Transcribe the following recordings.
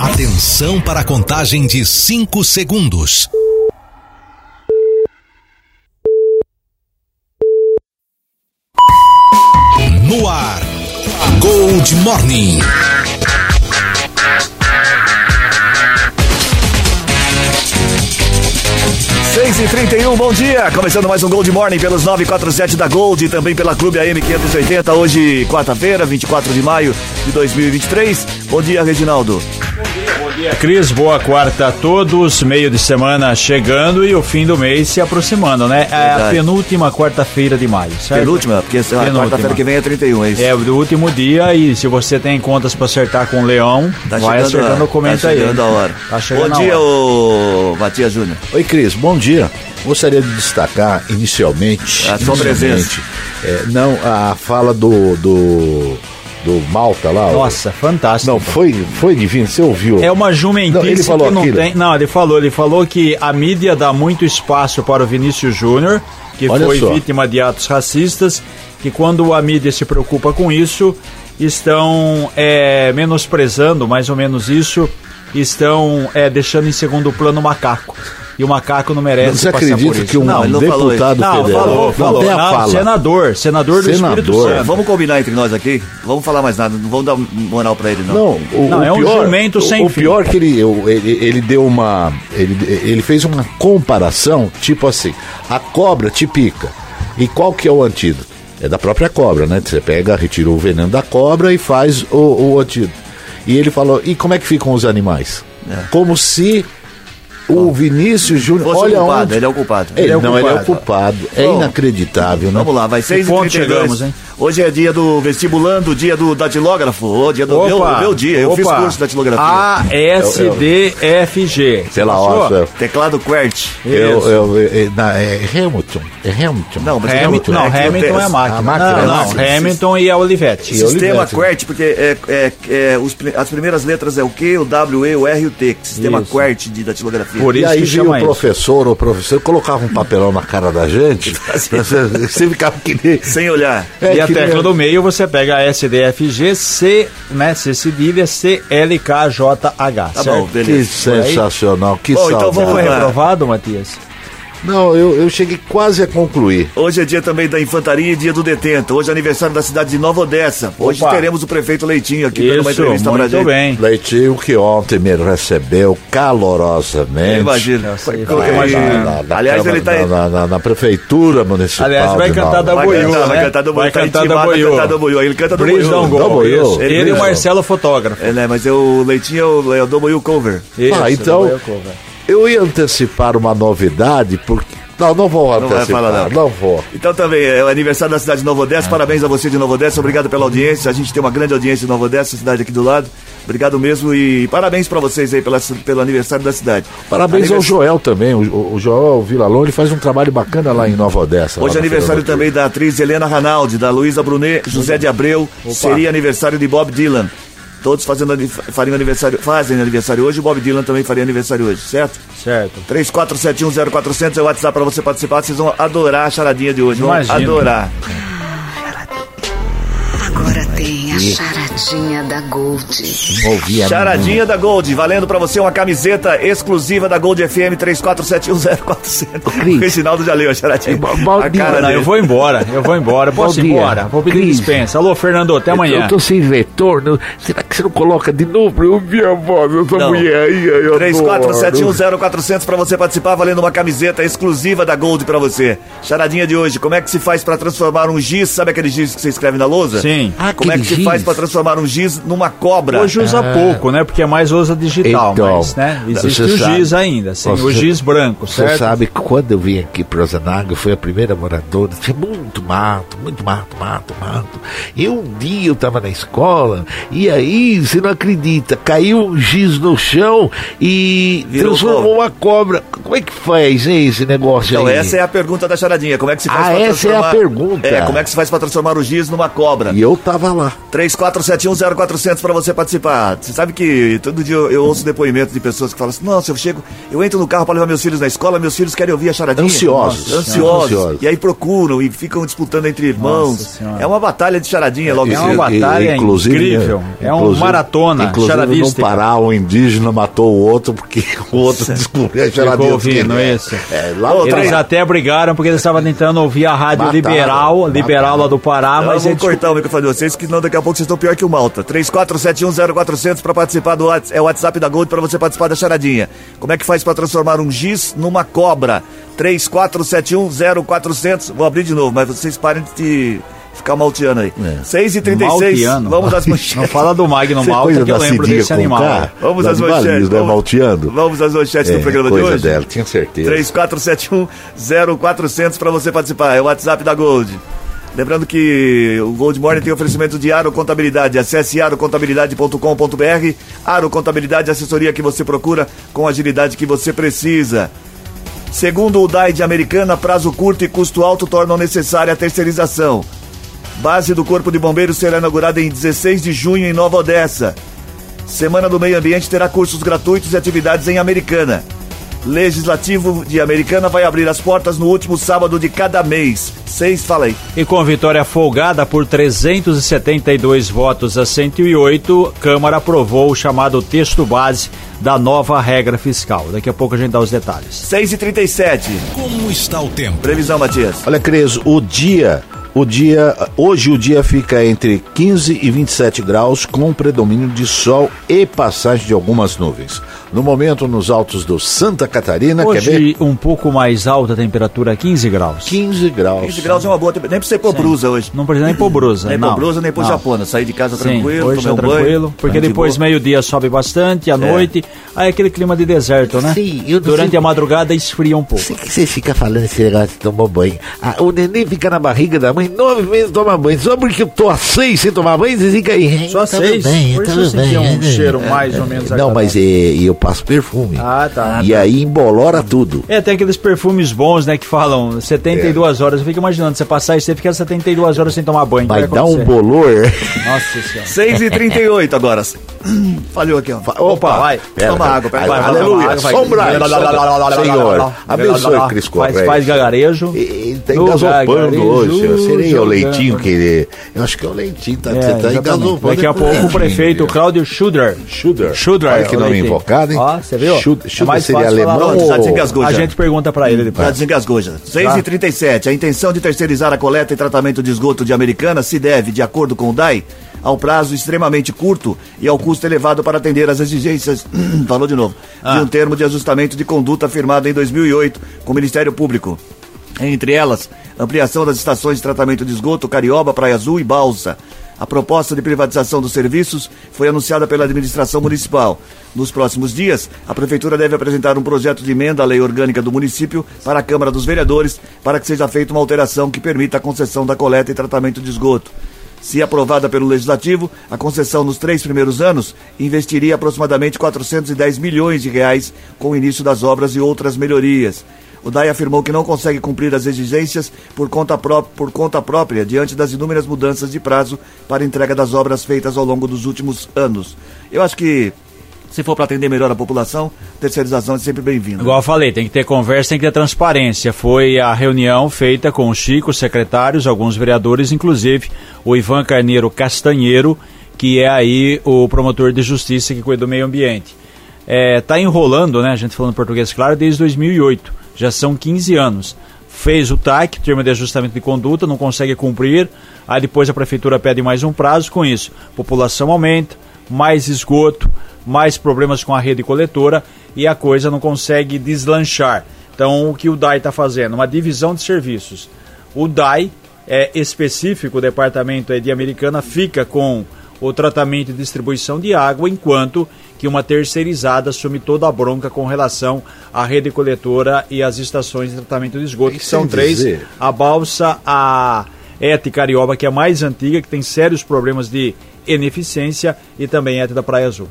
Atenção para a contagem de 5 segundos. No ar, Gold Morning. 6 e 31 bom dia! Começando mais um Gold Morning pelos 947 da Gold e também pela Clube AM 580, hoje quarta-feira, 24 de maio de 2023. Bom dia, Reginaldo. Cris. Boa quarta a todos. Meio de semana chegando e o fim do mês se aproximando, né? É a penúltima quarta-feira de maio, certo? Penúltima, porque a quarta-feira que vem é 31, é isso? É o último dia e se você tem contas pra acertar com o Leão, Tá vai acertando comenta tá aí. chegando a hora. Tá chegando Bom dia, hora. ô Matias Júnior. Oi, Cris, bom dia. Gostaria de destacar inicialmente. A sua inicialmente, é, não, a fala do. do. Do Malta lá. o- Nossa, fantástico. Não, foi, foi divino, você ouviu? É uma jumentice Não, ele falou que não aquilo. tem. Não, ele falou, ele falou que a mídia dá muito espaço para o Vinícius Júnior, que Olha foi só. vítima de atos racistas, que quando a mídia se preocupa com isso, estão é, menosprezando mais ou menos isso, estão é, deixando em segundo plano o macaco. E o macaco não merece Você acredita isso. que um Não, ele não falou deputado Não, federal. falou, não falou. Não, fala. senador, senador do Senador. Espírito É, Santo. vamos combinar entre nós aqui? Vamos falar mais nada, não vamos dar moral pra ele, não. Não, o, Não, o é um pior, jumento o- sem O fim. pior que ele, ele, ele deu uma. Ele, ele fez uma comparação, tipo assim: a cobra te pica. E qual que é o antídoto? É da própria cobra, né? Você pega, retira o veneno da cobra e faz o, o antídoto. E ele falou: e como é que ficam os animais? Como se o Vinícius Júnior. O Olha culpado, onde. ele é o culpado. Ele, Ele é o não, ele é o culpado. culpado. É Bom, inacreditável, né? Vamos lá, vai 6 ponto e chegamos, hein? Hoje é dia do vestibulando, dia do datilógrafo, ô, dia do meu, meu dia. Eu fiz curso de datilografia. A, S, D, F, G. Pela Passou? hora. Teclado QWERTY. Eu, Isso. eu, é, na- é Hamilton. É Hamilton. Não, mas Hamilton, não, é Hamilton é a máquina. a máquina, não, é a não, máquina. Hamilton e a Olivetti. Sistema né? QWERTY, porque é, é, é, os as primeiras letras é o Q, o W, E, o R e o T. Sistema Isso. QWERTY de datilografia. Por E isso aí que vinha chama o professor ou o professor colocava um papelão na cara da gente. você, ficava que nem. Sem olhar. É, e a tecla do meio você pega a S, D, F, G, C, né, C cedilha, C, L, K, J, H, Tá certo? bom, Que beleza. sensacional, que Bom, então saudade. vamos reprovado, Matias? Não, eu, eu cheguei quase a concluir. Hoje é dia também da infantaria e dia do detento. Hoje é aniversário da cidade de Nova Odessa. Hoje Opa. teremos o prefeito Leitinho aqui dando uma Isso, entrevista pra muito gente. bem. Leitinho que ontem me recebeu calorosamente. Imagina. Foi- vai. Na, Aliás, ele tá aí. na, na- na prefeitura municipal. Aliás, vai cantar da Vai Boiú, cantar, vai né? cantar do Vai Boiú. Tá cantar da Boiú. cantar do Boiú. Ele canta do Boiú. Da. Isso. Ele e o Marcelo fotógrafo. É, né? Mas o Leitinho é o, é o do Boiú Cover. Isso, Ah, então- da Boiú Cover. Eu ia antecipar uma novidade, porque. Não, não vou Não vai antecipar. falar, não. não vou. Então também é o aniversário da cidade de Nova Odessa. Ah. Parabéns a você de Nova Odessa. Obrigado pela audiência. A gente tem uma grande audiência de Nova Odessa, cidade aqui do lado. Obrigado mesmo e parabéns pra vocês aí pela, pelo aniversário da cidade. Parabéns ao Anivers- Joel também. O, o- Joel Vilalon ele faz um trabalho bacana lá em Nova Odessa. Hoje é aniversário também da atriz Helena Ranaldi, da Luísa Brunet, José de Abreu. Seria aniversário de Bob Dylan. Todos fazendo, fariam aniversário, fazem aniversário hoje. O Bob Dylan também faria aniversário hoje, certo? Certo. 34710400 é o WhatsApp pra você participar. Vocês vão adorar a charadinha de hoje. Vão Imagino. adorar. Agora tem a charadinha da Gold. Não ouvi a Charadinha da Gold, valendo pra você uma camiseta exclusiva da Gold FM 34710400. O. Reginaldo já leu a charadinha. É, a cara Não, eu vou embora, eu vou embora. Posso ir embora? Vou pedir Cris. dispensa. Alô, Fernando, até amanhã. Eu tô sem retorno. Será que você não coloca de novo pra eu ouvir a voz dessa Não. mulher aí? Eu adoro. 34710400 pra você participar, valendo uma camiseta exclusiva da Gold pra você. Charadinha de hoje, como é que se faz pra transformar um giz, sabe aquele giz que você escreve na lousa? Sim. Ah, Como é que aquele se faz giz. pra transformar um giz numa cobra? Hoje usa pouco, né? Porque é mais usa digital, Então, mas, né? Existe você o sabe- giz ainda, sim, o Você- giz branco, Você certo? sabe que quando eu vim aqui para Ozanaga, eu fui a primeira moradora, tinha muito mato, muito mato, mato, mato. E um dia eu estava na escola, e aí, você não acredita, caiu um giz no chão e Virou transformou uma cobra. Como é que faz, hein, esse negócio Então, aí? essa é a pergunta da charadinha. Como é que se faz Ah, pra essa é a transformar... pergunta. É, como é que se faz pra transformar o giz numa cobra? E eu tava lá. 34710400 para você participar. Você sabe que todo dia eu, eu ouço depoimentos de pessoas que falam assim: Nossa, eu chego, eu entro no carro para levar meus filhos na escola, meus filhos querem ouvir a charadinha. Ansiosos. Nossa, ansiosos. Ansiosos. E aí procuram e ficam disputando entre irmãos. É uma batalha de charadinha logo É uma cedo. batalha incrível. É um inclusive- maratona Inclusive, não parar, um indígena matou o outro porque o outro descobriu a charadinha. Ouvindo é. isso. É, lá Ô, Eles até brigaram porque eles estavam tentando ouvir a rádio Mataram, liberal, mataram. liberal lá do Pará, Não, mas vou eles cortar o microfone de vocês, que senão daqui a pouco vocês estão pior que o Malta. 34710400 para participar do Whats- é o WhatsApp da Gold para você participar da charadinha. Como é que faz para transformar um giz numa cobra? 34710400. Vou abrir de novo, mas vocês parem de ficar malteando aí. É. 6 e 36 Malteano. vamos às Não manchetes. fala do Magno é Malta que eu lembro desse animal. Vamos às manchetes. Valinhos, né, Vamos- Malteando. Vamos às manchetes É, do programa de hoje. dela, tinha certeza. 3471-0400 para você participar. É o WhatsApp da Gold. Lembrando que o Gold Morning tem oferecimento de Aro Contabilidade. Acesse arocontabilidade.com.br. Aro Contabilidade, assessoria que você procura com a agilidade que você precisa. Segundo o DAI de Americana, prazo curto e custo alto tornam necessária a terceirização. Base do Corpo de Bombeiros será inaugurada em 16 de junho em Nova Odessa. Semana do Meio Ambiente terá cursos gratuitos e atividades em Americana. Legislativo de Americana vai abrir as portas no último sábado de cada mês. Seis, fala aí. E com vitória folgada por 372 votos a 108, Câmara aprovou o chamado texto base da nova regra fiscal. Daqui a pouco a gente dá os detalhes. 6 e 37 Como está o tempo? Previsão, Matias. Olha, Cres, o dia, o dia, hoje o dia fica entre 15 e 27 graus, com predomínio de sol e passagem de algumas nuvens. No momento, nos altos do Santa Catarina, quer ver? Hoje um pouco mais alta a temperatura, 15 graus. 15 graus. 15 graus é uma boa temperatura. Nem precisa pôr brusa hoje. Não precisa nem pôr brusa. Nem pôr brusa, nem pôr japona. Sair de casa Sim, tranquilo, hoje tomar tá um banho. tranquilo, porque de depois boa. meio-dia sobe bastante, à noite, aí é aquele clima de deserto, né? Sim, eu Durante sei- a madrugada esfria um pouco. Por que você fica falando esse negócio de tomar banho? Ah, o neném fica na barriga da mãe nove meses toma banho. Só porque eu tô há seis sem tomar banho, você fica aí. Só Tudo seis? bem, Por isso eu um cheiro mais ou menos Não, mas é, eu passo perfume. Ah, tá. E aí embolora tudo. É, tem aqueles perfumes bons, né, que falam 72 horas. Eu fico imaginando, você passar e você fica 72 horas sem tomar banho. Vai dar um bolor. Nossa senhora. 6 e 38 agora. Falhou aqui, ó. Opa, vai. Pera, Toma água, pera. Vai, vai, Aleluia. vai, vai. Sombra, Senhor, abençoe Cris Faz, Correia. faz gagarejo. Ele tá engasopando hoje. Seria o leitinho que ele. Eu acho que é o leitinho, tá? É, você tá engasopando. Daqui a pouco o prefeito? Cláudio Schuder. Schuder. Schuder. Olha que o nome invocado, hein? Ó, você viu? Schuder, É Schuder mais seria alemão não, já ou... desengasgou. A já. gente pergunta pra ele Já depois. desengasgou já. 6 e 37 A intenção de terceirizar a coleta e tratamento de esgoto de Americana se deve, de acordo com o DAI, ao prazo extremamente curto e ao custo elevado para atender às exigências, falou de novo, de um termo de ajustamento de conduta firmado em 2008 com o Ministério Público. Entre elas, ampliação das estações de tratamento de esgoto Carioba, Praia Azul e Balsa. A proposta de privatização dos serviços foi anunciada pela administração municipal. Nos próximos dias, a Prefeitura deve apresentar um projeto de emenda à lei orgânica do município para a Câmara dos Vereadores para que seja feita uma alteração que permita a concessão da coleta e tratamento de esgoto. Se aprovada pelo Legislativo, a concessão nos três primeiros anos investiria aproximadamente 410 milhões de reais com o início das obras e outras melhorias. O DAI afirmou que não consegue cumprir as exigências por conta, por conta própria diante das inúmeras mudanças de prazo para entrega das obras feitas ao longo dos últimos anos. Eu acho que, se for para atender melhor a população, terceirização é sempre bem-vinda. Igual eu falei, tem que ter conversa, tem que ter transparência. Foi a reunião feita com os Chico, os secretários, alguns vereadores, inclusive o Ivan Carneiro Castanheiro, que é aí o promotor de justiça que cuida do meio ambiente. É, tá enrolando, né, a gente falando português claro, desde 2008. Já são 15 anos. Fez o TAC, termo de ajustamento de conduta, não consegue cumprir. Aí depois a prefeitura pede mais um prazo com isso. População aumenta, mais esgoto, mais problemas com a rede coletora e a coisa não consegue deslanchar. Então o que o DAI está fazendo? Uma divisão de serviços. O DAI é específico, o departamento é de Americana, fica com o tratamento e distribuição de água, enquanto que uma terceirizada assume toda a bronca com relação à rede coletora e às estações de tratamento de esgoto, que são três, dizer- a Balsa, a ET Carioba, que é a mais antiga, que tem sérios problemas de ineficiência, e também a ET da Praia Azul.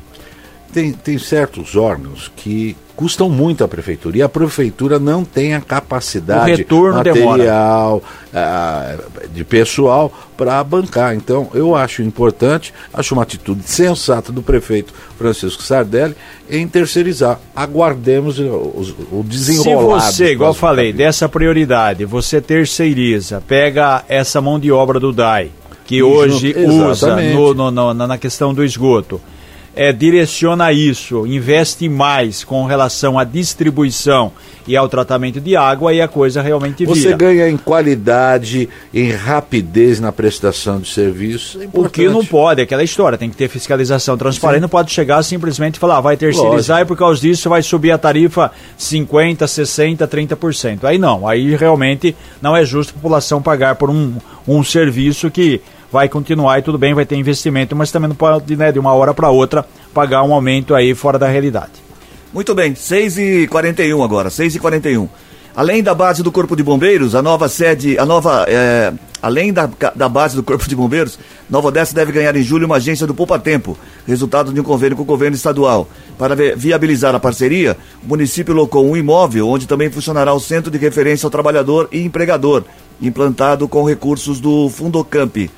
Tem, tem certos órgãos que custam muito à prefeitura e a prefeitura não tem a capacidade O retorno material ah, de pessoal para bancar. Então, eu acho importante, acho uma atitude sensata do prefeito Francisco Sardelli em terceirizar. Aguardemos o, o, o Se desenrolar. você, igual falei, dessa prioridade, você terceiriza, pega essa mão de obra do DAI, que E hoje junto- usa no, no- no- na questão do esgoto, é, direciona isso, investe mais com relação à distribuição e ao tratamento de água, e a coisa realmente Você vira. ganha em qualidade, em rapidez na prestação de serviços. É O que não pode, é aquela história, tem que ter fiscalização transparente, não pode chegar simplesmente e falar, ah, vai terceirizar Lógico. e por causa disso vai subir a tarifa 50, 60, 30%. Aí não, aí realmente não é justo a população pagar por um, um serviço que vai continuar e tudo bem, vai ter investimento, mas também não pode, né, de uma hora para outra, pagar um aumento aí fora da realidade. Muito bem, 6 e 41 agora, 6 e 41 Além da base do Corpo de Bombeiros, a nova sede, a nova, é, além da, da base do Corpo de Bombeiros, Nova Odessa deve ganhar em julho uma agência do Poupa Tempo, resultado de um convênio com o governo estadual. Para vi- viabilizar a parceria, o município locou um imóvel onde também funcionará o Centro de Referência ao Trabalhador e Empregador, implantado com recursos do Fundocamp.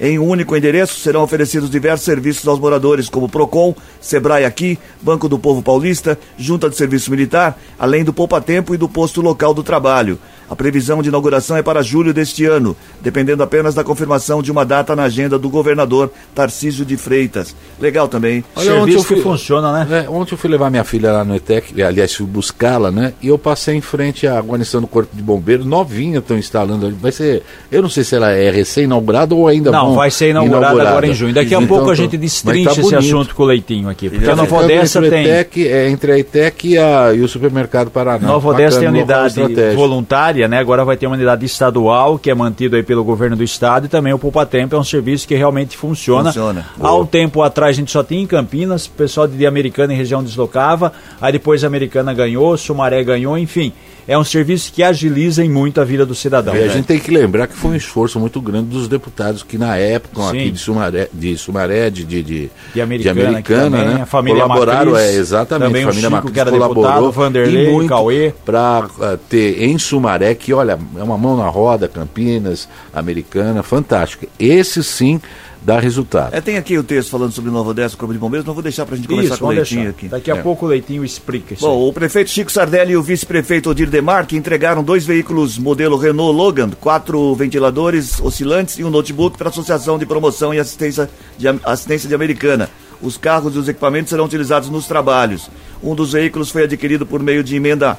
Em um único endereço serão oferecidos diversos serviços aos moradores, como Procon, Sebrae Aqui, Banco do Povo Paulista, Junta de Serviço Militar, além do Poupa Tempo e do posto local do trabalho. A previsão de inauguração é para julho deste ano, dependendo apenas da confirmação de uma data na agenda do governador Tarcísio de Freitas. Legal também. Serviço que funciona, né? É, ontem eu fui levar minha filha lá no ETEC, aliás, fui buscá-la, né? E eu passei em frente à guarnição do Corpo de Bombeiros, novinha, estão instalando ali. Vai ser, eu não sei se ela é recém-inaugurada ou ainda Não, vão vai ser inaugurada, agora em junho. Daqui a Então, pouco a tô- gente destrincha tá esse assunto com o Leitinho aqui. Porque a Então, Nova Então, Odessa tem... ETEC, é, entre a ETEC e, a- e o Supermercado Paraná. Nova Odessa tem unidade voluntária, né? Agora vai ter uma unidade estadual, que é mantido aí pelo governo do estado, e também o Poupa Tempo é um serviço que realmente funciona. Funciona. Há um tempo atrás a gente só tinha em Campinas, o pessoal de Americana e região deslocava, aí depois a Americana ganhou, Sumaré ganhou, enfim. É um serviço que agiliza em muito a vida do cidadão. E a gente tem que lembrar que foi um esforço muito grande dos deputados que na época, Sim. aqui de Sumaré, de, Sumaré, de, de, de, De Americana também, né? a família colaboraram, Matriz, é, exatamente, também a o família Chico, Matriz que era colaborou deputado, Vanderlei, e muito Cauê. para ter em Sumaré, que olha, é uma mão na roda, Campinas, Americana, fantástico. Esse sim dá resultado. É, tem aqui o texto falando sobre Nova Odessa, Corpo de Bombeiros, não vou deixar pra gente conversar Isso, com o Leitinho deixar. aqui. Daqui a É. pouco o Leitinho explica isso. Bom, o prefeito Chico Sardelli e o vice-prefeito Odir Demarque entregaram dois veículos modelo Renault Logan, quatro ventiladores oscilantes e um notebook para a Associação de Promoção e Assistência de, Assistência de Americana. Os carros e os equipamentos serão utilizados nos trabalhos. Um dos veículos foi adquirido por meio de emenda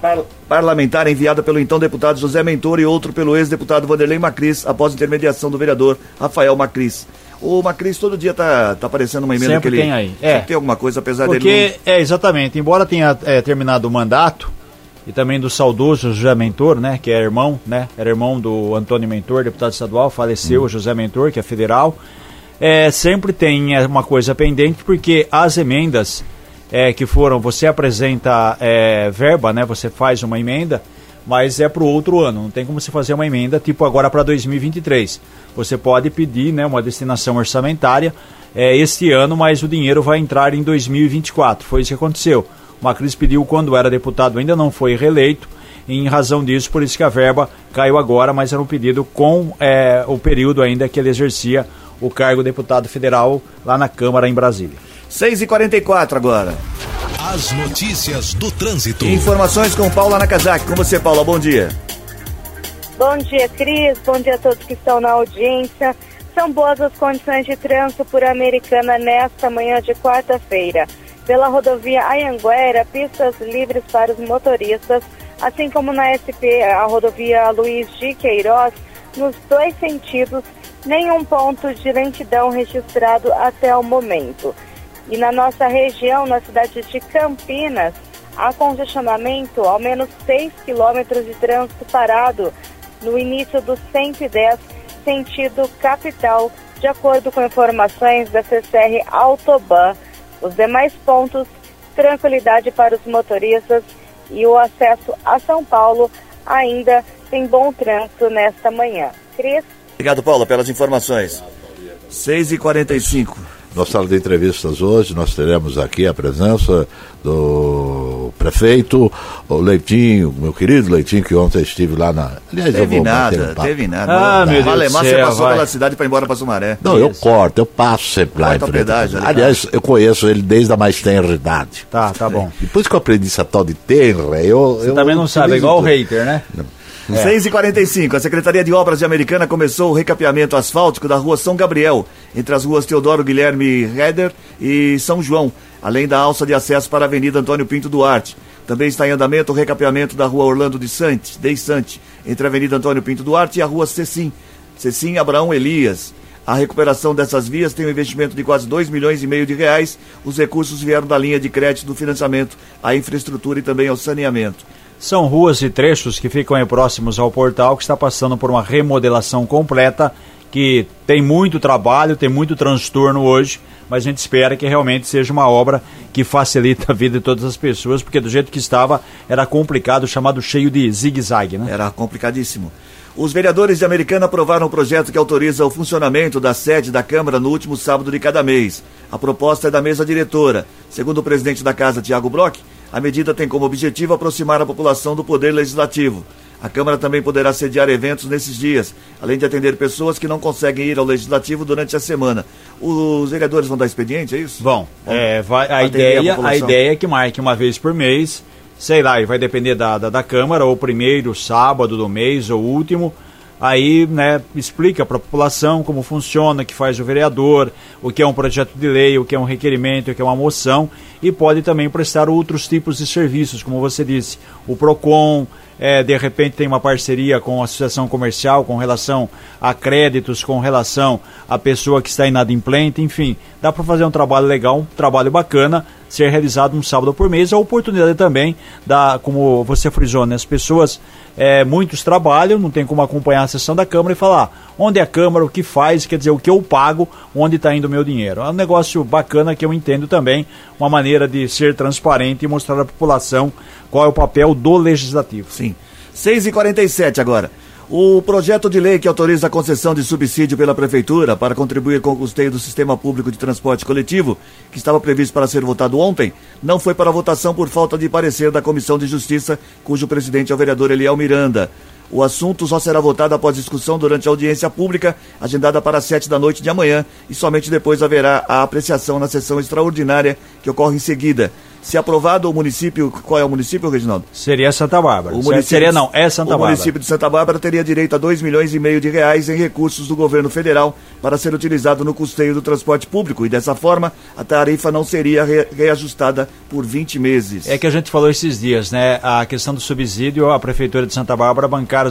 par- parlamentar enviada pelo então deputado José Mentor e outro pelo ex-deputado Vanderlei Macris, após intermediação do vereador Rafael Macris. O Macris todo dia tá, tá aparecendo uma emenda Sempre que ele tem aí. É. tem alguma coisa, apesar dele Porque, é, exatamente, embora tenha é, terminado o mandato, e também do saudoso José Mentor, né, que é irmão, né, era irmão do Antônio Mentor, deputado estadual, faleceu o José Mentor, que é federal, é, sempre tem é, uma coisa pendente, porque as emendas é, que foram, você apresenta é, verba, né, você faz uma emenda, mas é para o outro ano, não tem como você fazer uma emenda tipo agora para 2023. Você pode pedir né, uma destinação orçamentária é, este ano, mas o dinheiro vai entrar em 2024. Foi isso que aconteceu. O Macris pediu quando era deputado, ainda não foi reeleito, em razão disso, por isso que a verba caiu agora, mas era um pedido com é, o período ainda que ele exercia o cargo de deputado federal lá na Câmara em Brasília. 6h44 agora. As notícias do trânsito. Informações com Paula Nakazaki. Com você, Paula, bom dia. Bom dia, Cris. Bom dia a todos que estão na audiência. São boas as condições de trânsito por Americana nesta manhã de quarta-feira. Pela rodovia Anhanguera, pistas livres para os motoristas, assim como na SP, a rodovia Luiz de Queiroz, nos dois sentidos, nenhum ponto de lentidão registrado até o momento. E na nossa região, na cidade de Campinas, há congestionamento, ao menos 6 quilômetros de trânsito parado no início do 110, sentido capital, de acordo com informações da CCR Autoban. Os demais pontos, tranquilidade para os motoristas e o acesso a São Paulo ainda tem bom trânsito nesta manhã. Cris? Obrigado, Paula, pelas informações. 6h45. Na sala de entrevistas hoje, nós teremos aqui a presença do prefeito, o Leitinho, meu querido Leitinho, que ontem estive lá na. Aliás, eu Teve vou bater nada, um teve nada. Ah, meu Deus do Malemar, você passou vai. pela cidade para ir embora para Sumaré. Não, eu Isso. corto, eu passo sempre lá em frente. pedágio ali, Aliás, eu conheço ele desde a mais tenra idade. Tá, tá bom. Depois que eu aprendi essa tal de tenra, eu. Você eu também não sabe, é igual o hater, né? 6 e 45 a Secretaria de Obras de Americana começou o recapeamento asfáltico da rua São Gabriel, entre as ruas Teodoro Guilherme Heder e São João, além da alça de acesso para a Avenida Antônio Pinto Duarte. Também está em andamento o recapeamento da rua Orlando de Sante, de Sante, entre a Avenida Antônio Pinto Duarte e a rua Cecim, Cecim Abraão Elias. A recuperação dessas vias tem um investimento de quase 2 milhões e meio de reais. Os recursos vieram da linha de crédito do financiamento à infraestrutura e também ao saneamento. São ruas e trechos que ficam próximos ao portal, que está passando por uma remodelação completa, que tem muito trabalho, tem muito transtorno hoje, mas a gente espera que realmente seja uma obra que facilita a vida de todas as pessoas, porque do jeito que estava era complicado, chamado cheio de zigue-zague, né? Era complicadíssimo. Os vereadores de Americana aprovaram o projeto que autoriza o funcionamento da sede da Câmara no último sábado de cada mês. A proposta é da mesa diretora. Segundo o presidente da Casa, Tiago Brock, a medida tem como objetivo aproximar a população do poder legislativo. A Câmara também poderá sediar eventos nesses dias, além de atender pessoas que não conseguem ir ao Legislativo durante a semana. Os vereadores vão dar expediente, é isso? Bom, é, vai, a, a ideia, a, população. ideia é que marque uma vez por mês, sei lá, e vai depender da, da, da Câmara, ou primeiro sábado do mês, ou último. Aí, né, explica para a população como funciona, o que faz o vereador, o que é um projeto de lei, o que é um requerimento, o que é uma moção, e pode também prestar outros tipos de serviços, como você disse, o PROCON, é, de repente tem uma parceria com a associação comercial com relação a créditos, com relação à pessoa que está inadimplente, enfim, dá para fazer um trabalho legal, um trabalho bacana, ser realizado um sábado por mês. A oportunidade também, da, como você frisou, né, as pessoas, é, muitos trabalham, não tem como acompanhar a sessão da Câmara e falar onde é a Câmara, o que faz, quer dizer, o que eu pago, onde está indo o meu dinheiro. É um negócio bacana que eu entendo também, uma maneira de ser transparente e mostrar à população qual é o papel do legislativo. Sim. 6 e 47 agora. O projeto de lei que autoriza a concessão de subsídio pela Prefeitura para contribuir com o custeio do sistema público de transporte coletivo, que estava previsto para ser votado ontem, não foi para votação por falta de parecer da Comissão de Justiça, cujo presidente é o vereador Eliel Miranda. O assunto só será votado após discussão durante a audiência pública, agendada para as sete da noite de amanhã, e somente depois haverá a apreciação na sessão extraordinária que ocorre em seguida. Se aprovado, o município. Qual é o município, Reginaldo? Seria Santa Bárbara. O Certo? Seria não, é Santa o Bárbara. município de Santa Bárbara teria direito a 2 milhões e meio de reais em recursos do governo federal para ser utilizado no custeio do transporte público e dessa forma a tarifa não seria re- reajustada por 20 meses. É que a gente falou esses dias, né? A questão do subsídio, a Prefeitura de Santa Bárbara bancar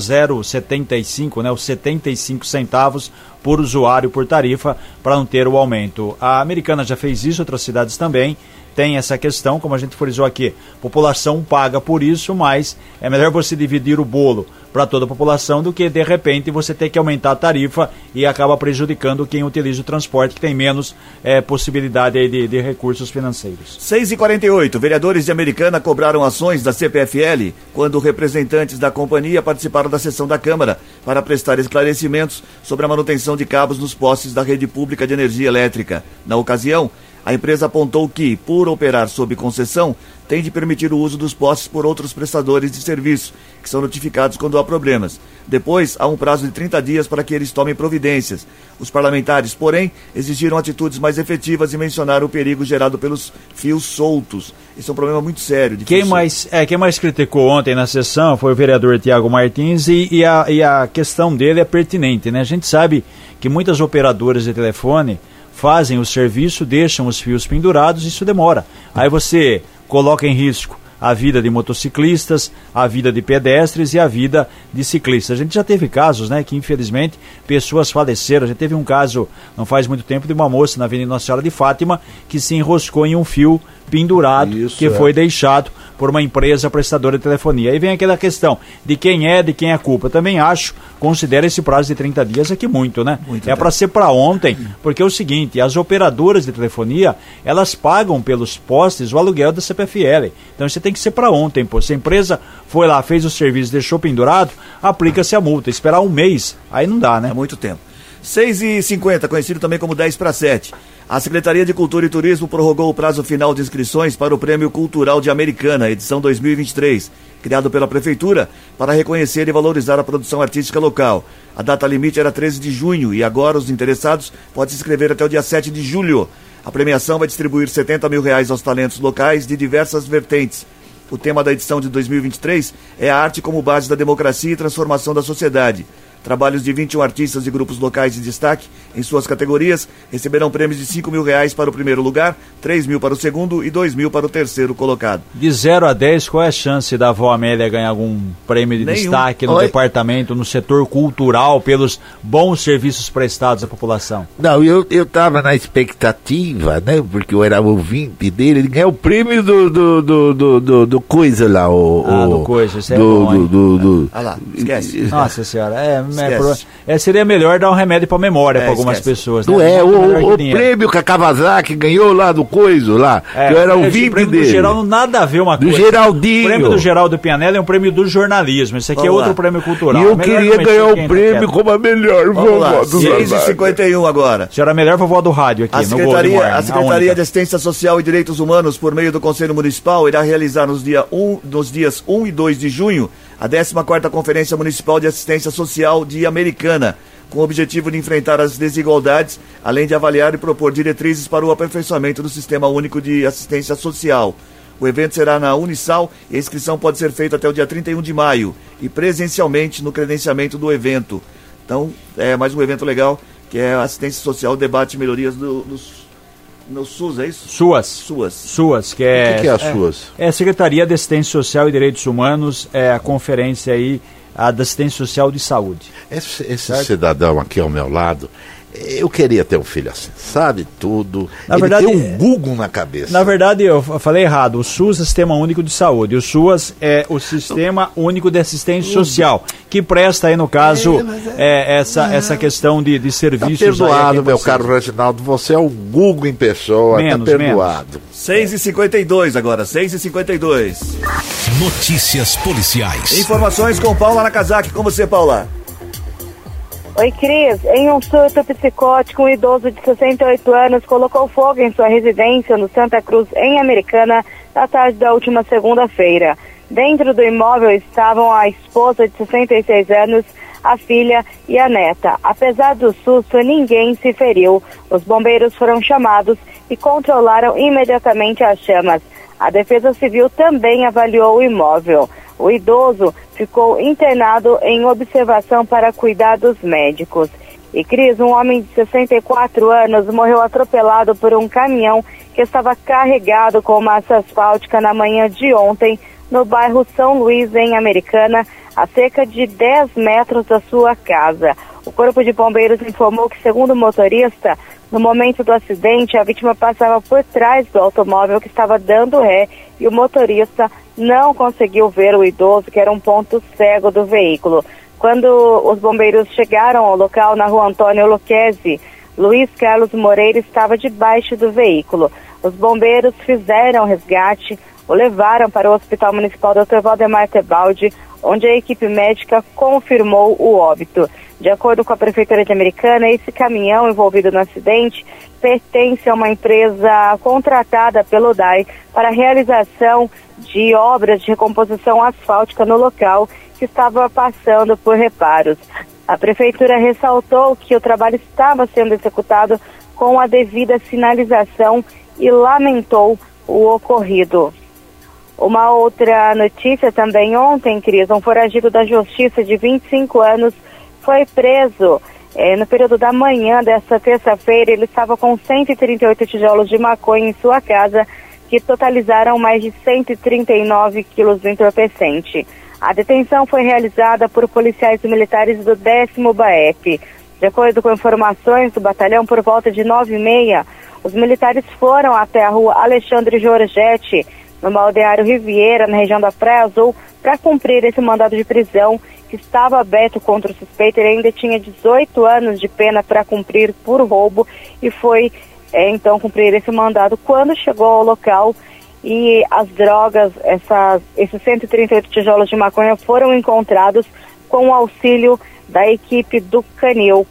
0,75, né? Os 75 centavos por usuário por tarifa para não ter o aumento. A Americana já fez isso, outras cidades também tem essa questão, como a gente frisou aqui, população paga por isso, mas é melhor você dividir o bolo para toda a população do que de repente você ter que aumentar a tarifa e acaba prejudicando quem utiliza o transporte que tem menos eh, possibilidade de, de recursos financeiros. 6 e 48 vereadores de Americana cobraram ações da CPFL quando representantes da companhia participaram da sessão da Câmara para prestar esclarecimentos sobre a manutenção de cabos nos postes da rede pública de energia elétrica. Na ocasião, a empresa apontou que, por operar sob concessão, tem de permitir o uso dos postes por outros prestadores de serviço, que são notificados quando há problemas. Depois, há um prazo de 30 dias para que eles tomem providências. Os parlamentares, porém, exigiram atitudes mais efetivas e mencionaram o perigo gerado pelos fios soltos. Isso é um problema muito sério. Quem mais, é, quem mais criticou ontem na sessão foi o vereador Tiago Martins e, e, a, e a questão dele é pertinente. Né? A gente sabe que muitas operadoras de telefone fazem o serviço, deixam os fios pendurados, isso demora. Aí você coloca em risco a vida de motociclistas, a vida de pedestres e a vida de ciclistas. A gente já teve casos, né, que infelizmente pessoas faleceram. A gente teve um caso não faz muito tempo de uma moça na Avenida Nossa Senhora de Fátima que se enroscou em um fio pendurado Isso, que é. foi deixado por uma empresa prestadora de telefonia. Aí vem aquela questão de quem é, de quem é a culpa. Também acho, considera esse prazo de 30 dias aqui muito, né? Muito é para ser para ontem, porque é o seguinte, as operadoras de telefonia, elas pagam pelos postes o aluguel da CPFL. Então você tem que ser para ontem, pô. Se a empresa foi lá, fez o serviço, deixou pendurado, aplica-se a multa. Esperar um mês, aí não dá, né? É muito tempo. 6 e 50 conhecido também como 10 para 7. A Secretaria de Cultura e Turismo prorrogou o prazo final de inscrições para o Prêmio Cultural de Americana, edição 2023, criado pela Prefeitura para reconhecer e valorizar a produção artística local. A data limite era 13 de junho e agora os interessados podem se inscrever até o dia 7 de julho. A premiação vai distribuir 70 mil reais aos talentos locais de diversas vertentes. O tema da edição de 2023 é a arte como base da democracia e transformação da sociedade. Trabalhos de 21 artistas e grupos locais de destaque em suas categorias receberão prêmios de 5 mil reais para o primeiro lugar, 3 mil para o segundo e 2 mil para o terceiro colocado. De 0 a 10, qual é a chance da avó Amélia ganhar algum prêmio de Nenhum. destaque no Oi? departamento, no setor cultural, pelos bons serviços prestados à população? Não, eu, eu tava na expectativa, né? Porque eu era ouvinte dele, ele ganhou o prêmio do, do, do, do, do, do coisa lá, o. Ah, o- do coisa, isso é do, bom, do, do, do- Ah lá, esquece. Nossa senhora, é, é, Esquece. pro- é, seria melhor dar um remédio para memória É, para algumas esquece. pessoas. Não né? é, melhor que o, o dinheiro. prêmio que a Kawasaki ganhou lá do coiso lá, É, que eu era ouvinte prêmio dele. do Geraldo nada a ver uma Do coisa. Geraldinho. O prêmio do Geraldo Pianelli é um prêmio do jornalismo. Esse aqui é Vamos outro lá. prêmio cultural. E eu queria não ganhar o tá prêmio como a melhor Vamos lá, vovó do 6 e Zazaca. 51 agora. A senhora é a melhor vovó do rádio aqui, A Secretaria, Morning, a Secretaria única. de Assistência Social e Direitos Humanos, por meio do Conselho Municipal, irá realizar nos, dia um, nos dias 1 e 2 de junho a 14ª Conferência Municipal de Assistência Social de Americana, com o objetivo de enfrentar as desigualdades, além de avaliar e propor diretrizes para o aperfeiçoamento do Sistema Único de Assistência Social. O evento será na Unisal e a inscrição pode ser feita até o dia 31 de maio e presencialmente no credenciamento do evento. Então, é mais um evento legal, que é assistência social, debate e melhorias do, dos- no SUS, é isso? Suas. Suas. Suas, que O é... que, que é as suas? É a Secretaria de Assistência Social e Direitos Humanos, é a conferência aí, a da Assistência Social de Saúde. Esse, esse cidadão aqui ao meu lado, eu queria ter um filho assim, sabe tudo. Na Ele verdade, tem um Google na cabeça. Na verdade, eu falei errado. O SUS é o Sistema Único de Saúde. O SUAS é o Sistema Único de Assistência Social, que presta aí, no caso, é, essa, essa questão de, de Tá serviços. a perdoado, meu caro Reginaldo. Você é o Google em pessoa. Menos, tá perdoado. 6 e 52 agora, 6 e 52 Notícias policiais. Informações com Paula Nakazaki. Com você, Paula. Oi, Cris. Em um surto psicótico, um idoso de 68 anos colocou fogo em sua residência no Santa Cruz, em Americana, na tarde da última segunda-feira. Dentro do imóvel estavam a esposa de 66 anos, a filha e a neta. Apesar do susto, ninguém se feriu. Os bombeiros foram chamados e controlaram imediatamente as chamas. A Defesa Civil também avaliou o imóvel. O idoso ficou internado em observação para cuidados médicos. E Cris, um homem de 64 anos morreu atropelado por um caminhão que estava carregado com massa asfáltica na manhã de ontem no bairro São Luís, em Americana, a cerca de 10 metros da sua casa. O Corpo de Bombeiros informou que, segundo o motorista, no momento do acidente, a vítima passava por trás do automóvel que estava dando ré e o motorista não conseguiu ver o idoso, que era um ponto cego do veículo. Quando os bombeiros chegaram ao local na rua Antônio Luquezzi, Luiz Carlos Moreira estava debaixo do veículo. Os bombeiros fizeram resgate, o levaram para o Hospital Municipal Dr. Valdemar Tebaldi, onde a equipe médica confirmou o óbito. De acordo com a Prefeitura de Americana, esse caminhão envolvido no acidente pertence a uma empresa contratada pelo DAI para a realização de obras de recomposição asfáltica no local que estava passando por reparos. A Prefeitura ressaltou que o trabalho estava sendo executado com a devida sinalização e lamentou o ocorrido. Uma outra notícia também ontem, Cris, um foragido da Justiça de 25 anos foi preso eh, no período da manhã desta terça-feira. Ele estava com 138 tijolos de maconha em sua casa, que totalizaram mais de 139 quilos do entorpecente. A detenção foi realizada por policiais militares do 10 BAEP. De acordo com informações do batalhão, por volta de nove e meia, os militares foram até a rua Alexandre Giorgetti, no baldeário Riviera, na região da Praia Azul, para cumprir esse mandado de prisão que estava aberto contra o suspeito. Ele ainda tinha 18 anos de pena para cumprir por roubo e foi é, então cumprir esse mandado quando chegou ao local e as drogas, essas, esses 138 tijolos de maconha foram encontrados com o auxílio da equipe do Canil.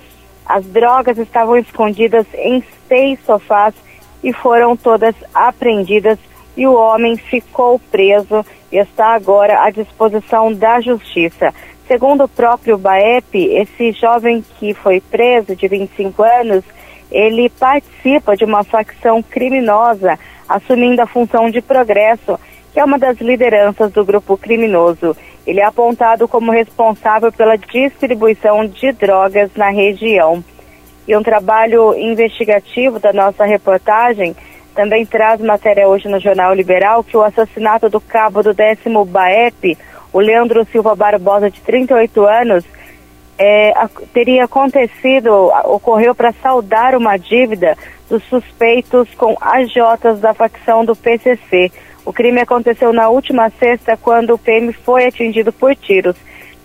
As drogas estavam escondidas em seis sofás e foram todas apreendidas e o homem ficou preso e está agora à disposição da justiça. Segundo o próprio Baep, esse jovem que foi preso, de 25 anos, ele participa de uma facção criminosa, assumindo a função de progresso, que é uma das lideranças do grupo criminoso. Ele é apontado como responsável pela distribuição de drogas na região. E um trabalho investigativo da nossa reportagem também traz matéria hoje no Jornal Liberal que o assassinato do cabo do décimo BAEP, o Leandro Silva Barbosa, de 38 anos, é, teria acontecido, ocorreu para saldar uma dívida dos suspeitos com agiotas da facção do PCC. O crime aconteceu na última sexta, quando o PM foi atingido por tiros.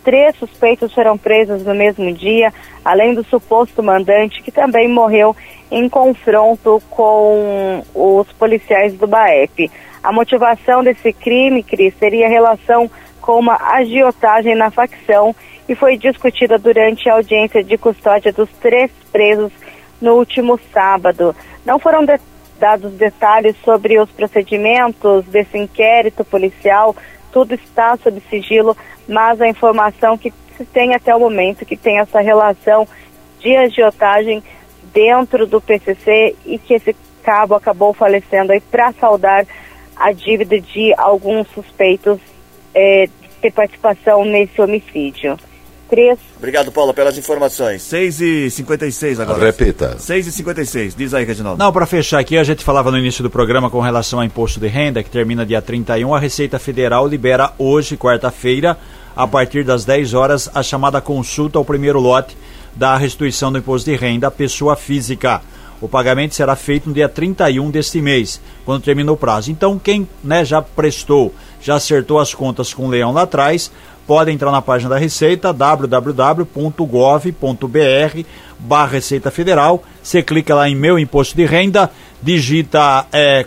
Três suspeitos foram presos no mesmo dia, além do suposto mandante, que também morreu em confronto com os policiais do BAEP. A motivação desse crime, Cris, seria relação com uma agiotagem na facção e foi discutida durante a audiência de custódia dos três presos no último sábado. Não foram de dados detalhes sobre os procedimentos desse inquérito policial, tudo está sob sigilo, mas a informação que se tem até o momento que tem essa relação de agiotagem dentro do PCC e que esse cabo acabou falecendo aí para saldar a dívida de alguns suspeitos é, de participação nesse homicídio. Cris. Obrigado, Paulo, pelas informações. 6 e 56 agora. Repita. 6 e 56 Diz aí, Reginaldo. Não, para fechar aqui, a gente falava no início do programa com relação ao imposto de renda, que termina dia 31. A Receita Federal libera hoje, quarta-feira, a partir das 10 horas, a chamada consulta ao primeiro lote da restituição do imposto de renda à pessoa física. O pagamento será feito no dia 31 deste mês, quando termina o prazo. Então, quem né, já prestou, já acertou as contas com o leão lá atrás, pode entrar na página da Receita, www.gov.br barra Receita Federal. Você clica lá em Meu Imposto de Renda, digita é,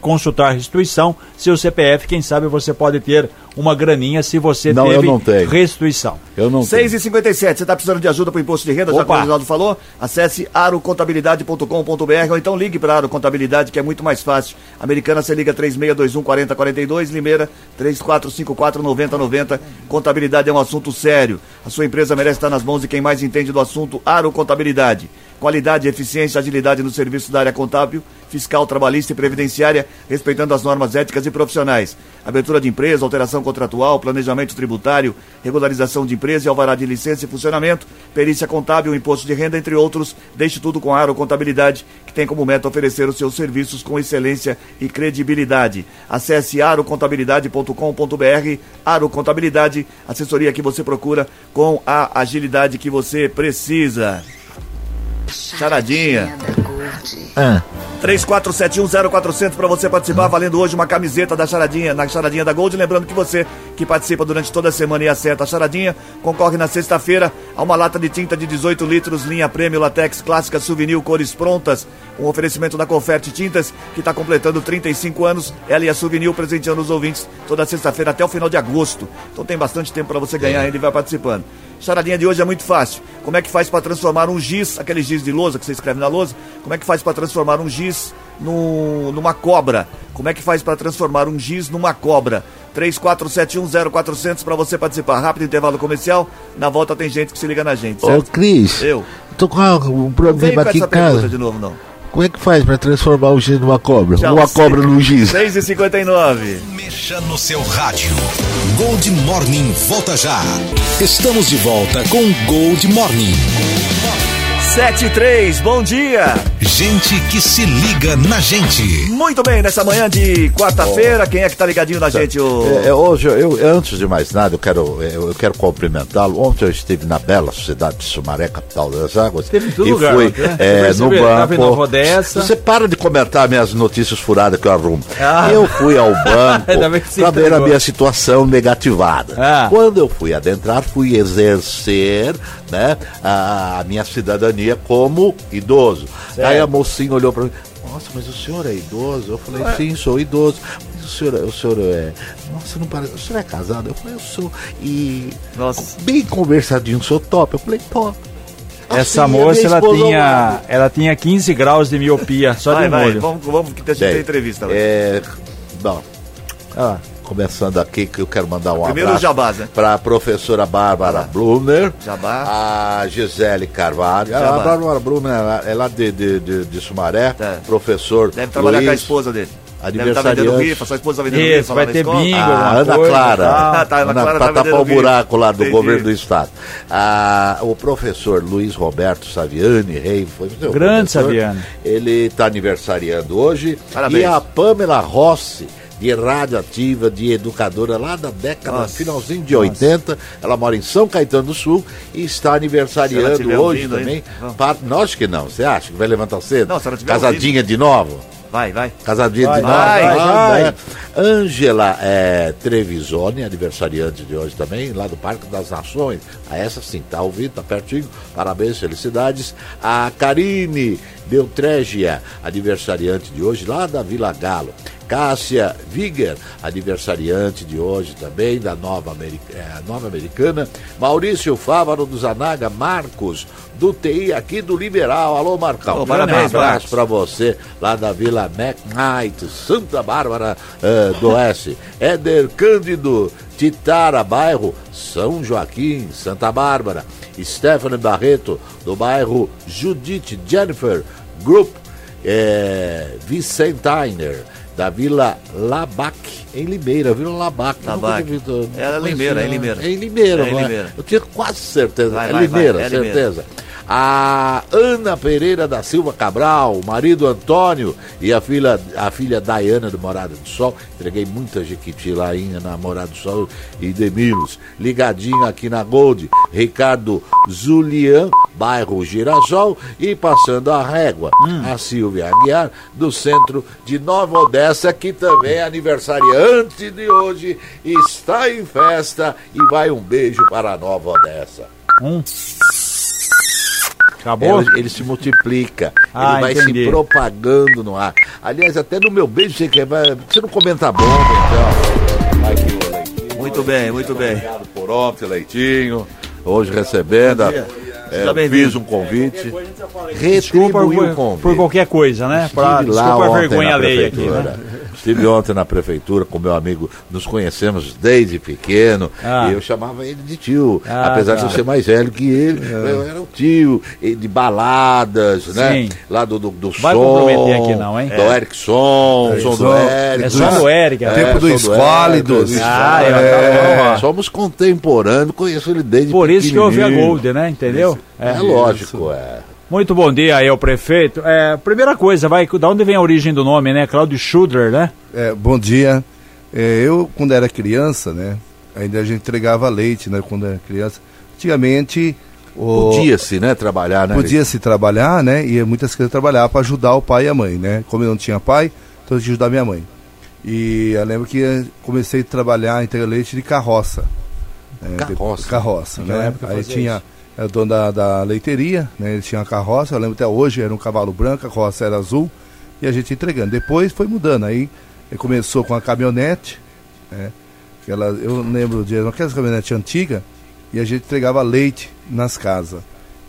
consultar restituição, seu CPF, quem sabe você pode ter uma graninha se você não, teve eu não tenho. restituição. Eu não 6 e 57 você está precisando de ajuda para o imposto de renda, já que o Reginaldo falou? Acesse arocontabilidade.com.br ou então ligue para a Aro Contabilidade, que é muito mais fácil. Americana, você liga 3621 4042, Limeira 3454 9090. Contabilidade é um assunto sério. A sua empresa merece estar nas mãos de quem mais entende do assunto Aro Contabilidade. Qualidade, eficiência, agilidade no serviço da área contábil, fiscal, trabalhista e previdenciária, respeitando as normas éticas e profissionais. Abertura de empresa, alteração contratual, planejamento tributário, regularização de empresa e alvará de licença e funcionamento, perícia contábil, imposto de renda, entre outros. Deixe tudo com a Aro Contabilidade, que tem como meta oferecer os seus serviços com excelência e credibilidade. Acesse arocontabilidade.com.br. Aro Contabilidade, assessoria que você procura com a agilidade que você precisa. Charadinha. Ah. 34710400 para você participar, valendo hoje uma camiseta da Charadinha, na Charadinha da Gold. Lembrando que você que participa durante toda a semana e acerta a Charadinha, concorre na sexta-feira a uma lata de tinta de 18 litros, linha Prêmio Latex Clássica Souvenir Cores Prontas. Um oferecimento da Conferte Tintas, que está completando 35 anos. Ela e a Souvenir presenteando os ouvintes toda sexta-feira até o final de agosto. Então tem bastante tempo para você ganhar, ele vai participando. Charadinha de hoje é muito fácil. Como é que faz para transformar um giz, aquele giz de lousa que você escreve na lousa, como é que faz para transformar um giz no, numa cobra? Como é que faz para transformar um giz numa cobra? 34710400 para você participar. Rápido intervalo comercial. Na volta tem gente que se liga na gente, Ô, certo? Cris, Eu. tô com um problema com aqui essa em pergunta casa. de novo, não. Como é que faz pra transformar o giz numa cobra? Tchau, Uma seis- cobra num giz. 6h59. Mexa no seu rádio. Gold Morning volta já. Estamos de volta com Gold Morning. 7 e 3, bom dia! Gente que se liga na gente. Muito bem, nessa manhã de quarta-feira, quem é que tá ligadinho na gente? O... É, é, hoje, eu, antes de mais nada, eu quero, eu, eu quero cumprimentá-lo. Ontem eu estive na bela cidade de Sumaré, capital das águas. Esteve em todo e lugar, fui né? é, Eu no banco. Você para de comentar minhas notícias furadas que eu arrumo. Ah. Eu fui ao banco para ver a minha situação negativada. Ah. Quando eu fui adentrar, fui exercer né, a, a minha cidadania como idoso. Aí a mocinha olhou para mim. Nossa, mas o senhor é idoso? Eu falei, sim, sou idoso. Mas o senhor, o senhor é. Nossa, não parece. O senhor é casado? Eu falei, eu sou. E. Nossa. Bem conversadinho, sou top. Eu falei, top. Essa Assim, a moça, ela tinha, ela tinha 15 graus de miopia, só Vai, de vai, molho. vamos, vamos que tem Bem, entrevista. vai. É, bom, Ah, começando aqui que eu quero mandar um Primeiro abraço o jabás, né? para a professora Bárbara Brunner, Jabá. a Gisele Carvalho, Jabá. a Bárbara ela- é lá de, de, de, de Sumaré, Tá. professor Deve trabalhar com a Luiz, esposa dele. Deve estar aniversariante. vendendo rifa, sua esposa vendendo Isso, rifa vai ter escola. bingo. A alguma Ana coisa, Clara, tá? Ah, tá, Ana Ana- Clara pra tá tapar o vendendo buraco lá do Entendi. governo do estado. Ah, o professor Luiz Roberto Saviani, rei, foi meu Grande professor. Saviani. Ele está aniversariando hoje. Parabéns. E a Pamela Rossi, de radioativa, de educadora lá da década, Nossa. finalzinho de 80. Ela mora em São Caetano do Sul e está aniversariando hoje também. hein? Vamos. Pa- Nós que não, você acha que vai levantar cedo? Não, se ela tiver Casadinha de novo? Vai, vai. Casadinha Vai, de novo. vai, ah, vai. né? Ângela é, Trevisoni, aniversariante de hoje também, lá do Parque das Nações. A essa sim, tá ouvindo, tá pertinho. Parabéns, felicidades. A Karine Beltrégia, aniversariante de hoje, lá da Vila Galo. Cássia Viger, aniversariante de hoje também, da Nova, America, é, Nova Americana. Maurício Fávaro do Zanaga, Marcos, do TI aqui do Liberal. Alô, Marcão. Ô, parabéns, um abraço para você lá da Vila McKnight, Santa Bárbara eh, do Oeste. Éder Cândido, Titara, bairro São Joaquim, Santa Bárbara. Stephanie Barreto, do bairro Judite Jennifer Group, eh, Vicentiner, da Vila Labac, em Limeira, Vila Labac. Labac. visto- É não Limeira, é Limeira. É em Limeira, É em é? Limeira. Eu tinha quase certeza. Vai, é vai, vai, Limeira, é Limeira. certeza. A Ana Pereira da Silva Cabral, o marido Antônio e a filha, a filha Dayana do Morada do Sol. Entreguei muita jequiti lá ainda na Morada do Sol e Demilos. Ligadinho aqui na Gold. Ricardo Zulian, bairro Girassol. E passando a régua, a Silvia Aguiar, do centro de Nova Odessa, que também é aniversariante de hoje. Está em festa e vai um beijo para a Nova Odessa. um. Acabou? Ela- ele se multiplica, Ah, ele vai entendi. se propagando no ar. Aliás, até no meu beijo você quer, vai- você não comenta a bomba, então. Aqui o Leitinho. Muito bem, muito bem. Obrigado por ontem, Leitinho. Hoje recebendo, é, fiz um convite. Desculpa Retribuí o por, convite. por qualquer coisa, né? Pra, desculpa a vergonha alheia aqui, né? Estive ontem na prefeitura com meu amigo, nos conhecemos desde pequeno, Ah. e eu chamava ele de tio, Ah, apesar tá. de eu ser mais velho que ele, eu era o tio, de baladas, né? Sim. Lá do, do, do Vai som. comprometer aqui não, hein? Do Eric Som, som do Som. Eric. É som do Eric, É, é. Tempo do som Esquálidos. Ah, é, tá bom, ó. Somos contemporâneos, conheço ele desde Por isso que eu ouvi a. Gold, né? Entendeu? É, lógico, é. Muito bom dia aí ao prefeito. É, primeira coisa, vai, da onde vem a origem do nome, né? Cláudio Schudler, né? É, bom dia. É, eu, quando era criança, né? Ainda a gente entregava leite, né? Quando era criança. Antigamente. o- Podia-se, né, trabalhar, né? Podia se trabalhar, né? E muitas crianças trabalhar para ajudar o pai e a mãe, né? Como eu não tinha pai, então eu tinha que ajudar minha mãe. E eu lembro que comecei a trabalhar em entregar leite de carroça. Né? Carroça. De- Carroça, né? época Aí tinha era o dono da, da leiteria, né? Ele tinha uma carroça, eu lembro até hoje, era um cavalo branco, a carroça era azul, e a gente entregando. Depois foi mudando, aí começou com a caminhonete, né? Aquela, eu lembro de aquelas caminhonete antiga e a gente entregava leite nas casas.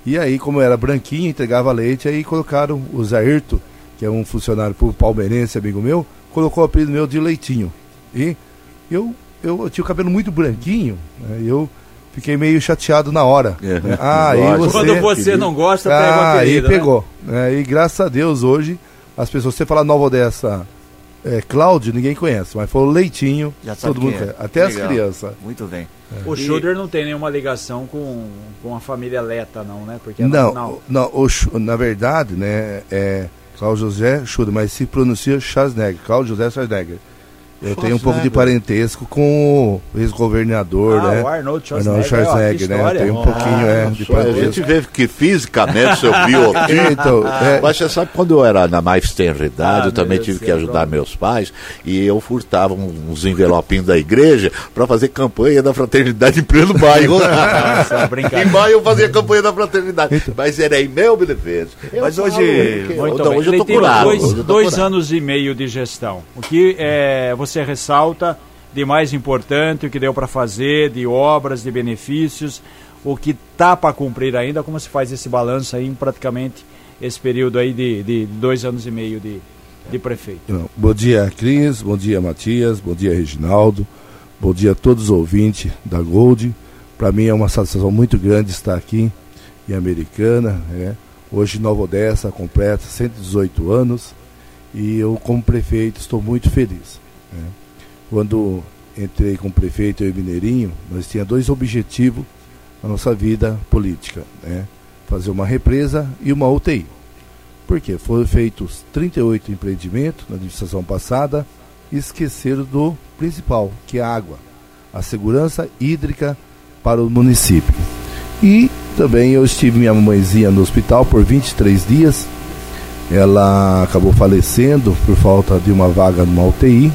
E aí, como era branquinho, entregava leite, aí colocaram o Zairto, que é um funcionário palmeirense, amigo meu, colocou o apelido meu de Leitinho. E eu, eu, tinha o cabelo muito branquinho, né, e eu fiquei meio chateado na hora. É, né. Ah, aí você... Quando você não gosta, pega o Ah, aí apelido, né? pegou. né? E graças a Deus, hoje, as pessoas, você falar Nova Odessa, é, Cláudio, ninguém conhece, mas falou Leitinho, Já sabe todo mundo é. Até as Legal. crianças. Muito bem. O Schudler não tem nenhuma ligação com, com a família Leta, não, né? Porque é Não, não o na verdade, né, é Cláudio José Schroeder, mas se pronuncia Schwarzenegger, Cláudio José Schwarzenegger. Eu tenho um pouco de parentesco com o ex-governador, Ah, né? o Arnold Schwarzenegger, Arnold Schwarzenegger, né? Eu tenho um pouquinho, é, de Só a gente parentesco. vê que fisicamente seu biotipo. Então, é, Mas você sabe, quando eu era na mais tenra idade, Ah, eu também tive Deus que do ajudar céu, meus pais e eu furtava uns envelopinhos da igreja para fazer campanha da fraternidade em pleno bairro. Nossa, em maio eu fazia campanha da fraternidade, mas era em meu benefício. Mas falo hoje- que- Muito então, hoje eu tô curado. Dois, dois curado. anos e meio de gestão. O que é, você ressalta de mais importante, o que deu para fazer, de obras, de benefícios. o que tá para cumprir ainda, como se faz esse balanço aí em praticamente esse período aí de, de dois anos e meio de, de prefeito. Bom dia, Cris. Bom dia, Matias. Bom dia, Reginaldo. Bom dia a todos os ouvintes da Gold. Para mim é uma satisfação muito grande estar aqui em Americana. né? Hoje Nova Odessa completa 118 anos e eu, como prefeito, estou muito feliz. Quando entrei como prefeito eu e Mineirinho, nós tínhamos dois objetivos na nossa vida política: né? fazer uma represa e uma UTI. Por quê? Foram feitos 38 empreendimentos na administração passada e esqueceram do principal, que é a água, a segurança hídrica para o município. E também eu estive minha mãezinha no hospital por 23 dias. Ela acabou falecendo por falta de uma vaga numa UTI.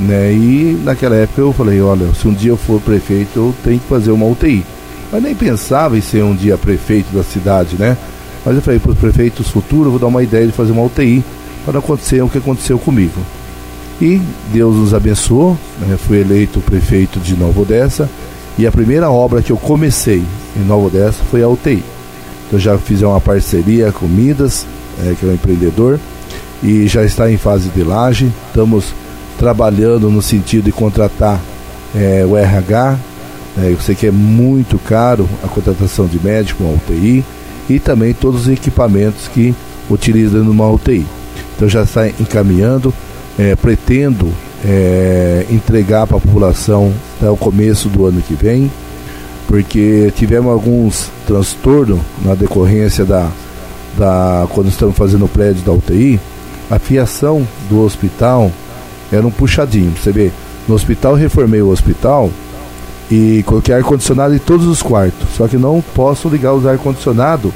Né? E naquela época eu falei, olha, se um dia eu for prefeito, eu tenho que fazer uma UTI. Mas nem pensava em ser um dia prefeito da cidade, né? Mas eu falei, para os prefeitos futuros, eu vou dar uma ideia de fazer uma UTI para acontecer o que aconteceu comigo. E Deus nos abençoou, né? fui eleito prefeito de Nova Odessa e a primeira obra que eu comecei em Nova Odessa foi a UTI. Então já fiz uma parceria com Midas, eh, que é um empreendedor, e já está em fase de laje. Estamos trabalhando no sentido de contratar eh, o RH. né? eu sei que é muito caro a contratação de médico, uma UTI, e também todos os equipamentos que utilizam numa UTI. Então já está encaminhando, eh, pretendo eh, entregar para a população até o começo do ano que vem, porque tivemos alguns transtornos na decorrência da, da quando estamos fazendo o prédio da UTI, a fiação do hospital era um puxadinho. Você vê, no hospital reformei o hospital e coloquei ar-condicionado em todos os quartos. Só que não posso ligar os ar-condicionado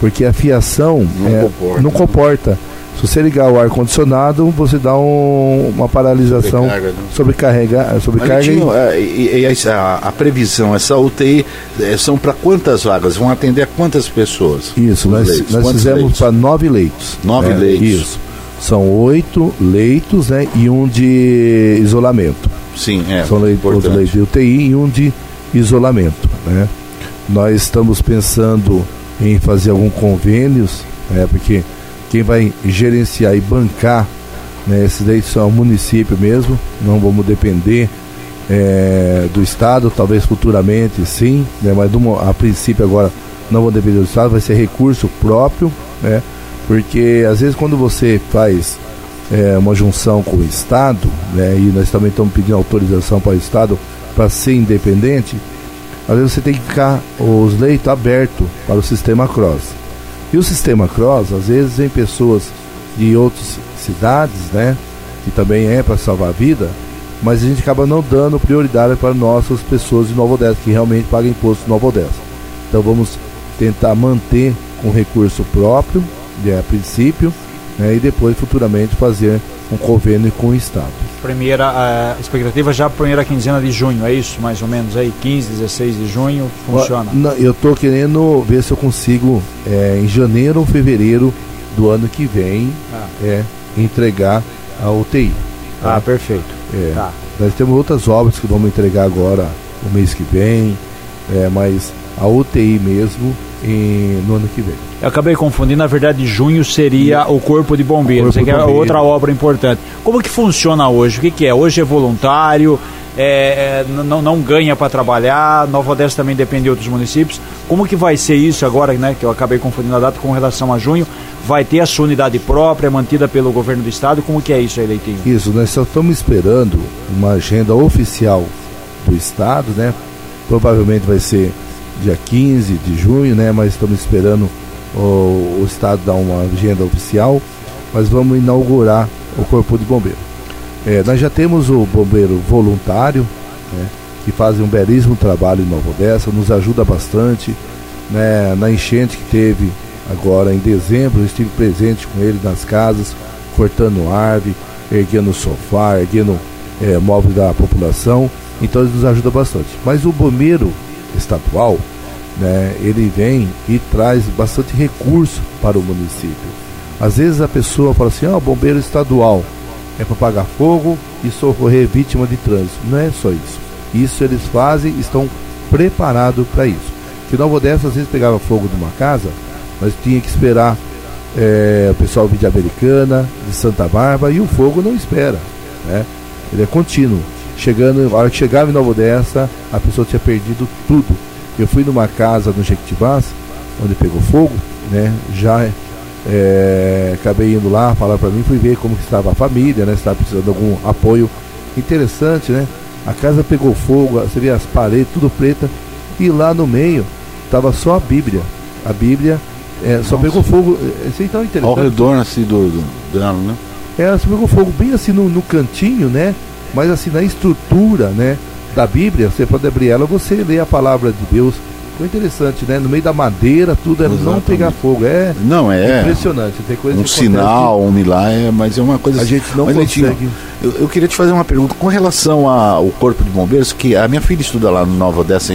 porque a fiação Não é, comporta. não comporta. Se você ligar o ar-condicionado, você dá um- uma paralisação, Sobrecarga, né? sobrecarrega, sobrecarga e- Malitinho, é, e, a, a previsão, essa UTI é, são para quantas vagas? Vão atender a quantas pessoas? Isso, nós, leitos? nós Quantos fizemos para nove leitos. Nove né? leitos. Isso. São oito leitos né, e um de isolamento. Sim, é. São leitos, leitos de UTI e um de isolamento. Né? Nós estamos pensando em fazer algum convênios, né, porque quem vai gerenciar e bancar né, esses leitos são o município mesmo, não vamos depender é, do Estado, talvez futuramente sim, né, mas a princípio agora não vou depender do Estado, vai ser recurso próprio, né, porque às vezes quando você faz é, uma junção com o Estado, né, e nós também estamos pedindo autorização para o Estado para ser independente, às vezes você tem que ficar os leitos abertos para o sistema cross. E o sistema cross, às vezes, vem pessoas de outras cidades, né, que também é para salvar a vida, mas a gente acaba não dando prioridade para nossas pessoas de Nova Odessa, que realmente pagam imposto de Nova Odessa. Então vamos tentar manter com recurso próprio, a princípio, né, e depois futuramente fazer um convênio com o Estado. Primeira a expectativa já primeira quinzena de junho, é isso? Mais ou menos aí, 15, 16 de junho, funciona. Não, eu tô querendo ver se eu consigo é, em janeiro ou fevereiro do ano que vem Ah. é, entregar a UTI. Ah, perfeito. É, Tá. Nós temos outras obras que vamos entregar agora o mês que vem, é, mas a UTI mesmo em- no ano que vem. Eu acabei confundindo, na verdade, junho seria o Corpo de Bombeiros, Corpo que é outra obra importante. Como que funciona hoje? O que, que é? Hoje é voluntário, é, é, não, não ganha para trabalhar, Nova Odessa também depende de outros municípios. Como que vai ser isso agora, né, que eu acabei confundindo a data com relação a junho? Vai ter a sua unidade própria, mantida pelo governo do estado? Como que é isso aí, Leitinho? Isso, nós só estamos esperando uma agenda oficial do Estado, né? Provavelmente vai ser dia 15 de junho, né? Mas estamos esperando o, o Estado dar uma agenda oficial. Mas vamos inaugurar o Corpo de Bombeiro. É, nós já temos o bombeiro voluntário, né? Que fazem um belíssimo trabalho em Nova Odessa, nos ajuda bastante. Né? Na enchente que teve agora em dezembro, eu estive presente com ele nas casas, cortando árvore, erguendo sofá, erguendo é, móvel da população. Então ele nos ajuda bastante. Mas o bombeiro estadual, né, ele vem e traz bastante recurso para o município. Às vezes a pessoa fala assim, ah, o bombeiro estadual é para pagar fogo e socorrer vítima de trânsito. Não é só isso. Isso eles fazem, estão preparados para isso. Que Nova Odessa às vezes pegava fogo numa casa, mas tinha que esperar é, o pessoal vir de Americana, de Santa Bárbara, e o fogo não espera. Né? Ele é contínuo. Chegando, a hora que chegava em Nova Odessa, a pessoa tinha perdido tudo. Eu fui numa casa no Jequitibás, onde pegou fogo, né? Já é, acabei indo lá falar para mim, fui ver como que estava a família, né? Se estava precisando de algum apoio. Interessante, né? A casa pegou fogo, você vê as paredes, tudo preta, e lá no meio estava só a Bíblia. A Bíblia é, só pegou fogo. Isso então é interessante. Ao redor assim do, do dela, né? É, só pegou fogo bem assim no, no cantinho, né? Mas assim na estrutura, né? Da Bíblia, você pode abrir ela, você lê a palavra de Deus. Foi interessante, né? No meio da madeira, tudo é não pegar fogo. É Não, é. impressionante. Tem coisa um sinal, um milagre, mas é uma coisa A assim. gente não mas, consegue. eu, eu queria te fazer uma pergunta com relação ao Corpo de Bombeiros, que a minha filha estuda lá no Nova Odessa,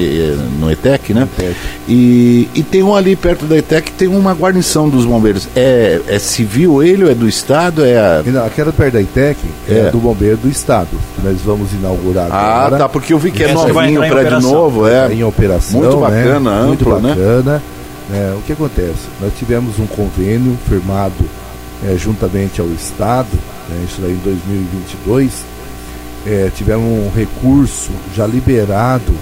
no ETEC, né? ETEC. E, e tem um ali perto da ETEC, tem uma guarnição dos bombeiros. É, é civil ele ou é do Estado? É a... Não, Aquela perto da ITEC é, É. do Bombeiro do Estado, que nós vamos inaugurar Ah, agora. tá, porque eu vi que é novinho, o prédio operação. novo, é. Tá em operação. Muito né? Bacana, Muito amplo, né? bacana. É, o que acontece? Nós tivemos um convênio firmado é, juntamente ao Estado, né, isso aí em 2022. É, tivemos um recurso já liberado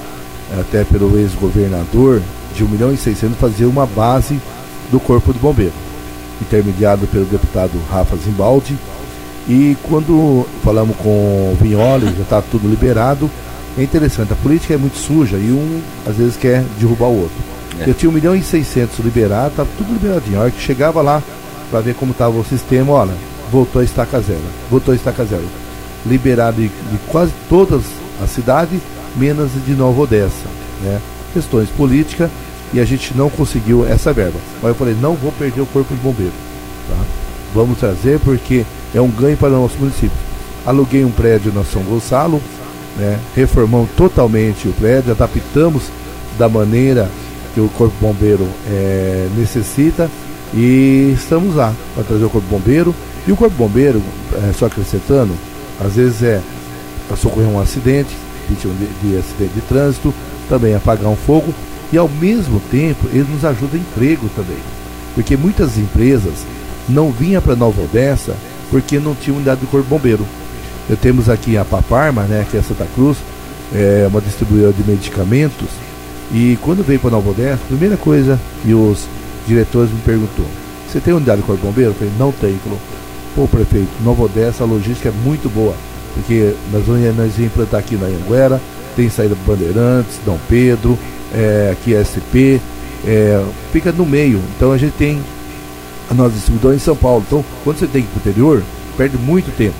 é, até pelo ex-governador de 1 milhão e 600 fazer uma base do Corpo de Bombeiro, intermediado pelo deputado Rafa Zimbaldi. E quando falamos com o Vinholi, já está tudo liberado, é interessante, a política é muito suja e um às vezes quer derrubar o outro. Eu tinha 1 milhão e 600 liberado, estava tudo liberadinho. A hora que chegava lá para ver como estava o sistema, olha, voltou a estaca zero, voltou a estaca zero. Liberado de, de quase todas as cidades, menos de Nova Odessa. Né? Questões políticas e a gente não conseguiu essa verba. Mas eu falei, não vou perder o corpo de bombeiro. Tá? Vamos trazer porque é um ganho para o nosso município. Aluguei um prédio na São Gonçalo, né? reformamos totalmente o prédio, adaptamos da maneira que o Corpo Bombeiro eh, necessita e estamos lá para trazer o Corpo Bombeiro. E o Corpo Bombeiro, eh, só acrescentando, às vezes é para socorrer um acidente, vítima de, de acidente de trânsito, também apagar um fogo e ao mesmo tempo ele nos ajuda em emprego também. Porque muitas empresas não vinham para Nova Odessa porque não tinha unidade do Corpo Bombeiro. Eu temos aqui a Paparma, né, que é Santa Cruz, é uma distribuidora de medicamentos. E quando veio para Nova Odessa, a primeira coisa que os diretores me perguntou: Você tem unidade do Corpo Bombeiro? Eu falei: Não tem. Falou: Pô, prefeito, Nova Odessa, a logística é muito boa. Porque nós vamos nós vamos implantar aqui na Anguera, tem saída para Bandeirantes, Dom Pedro, é, aqui é SP, é, fica no meio. Então a gente tem a nossa distribuidora em São Paulo. Então, quando você tem que ir para o interior, perde muito tempo.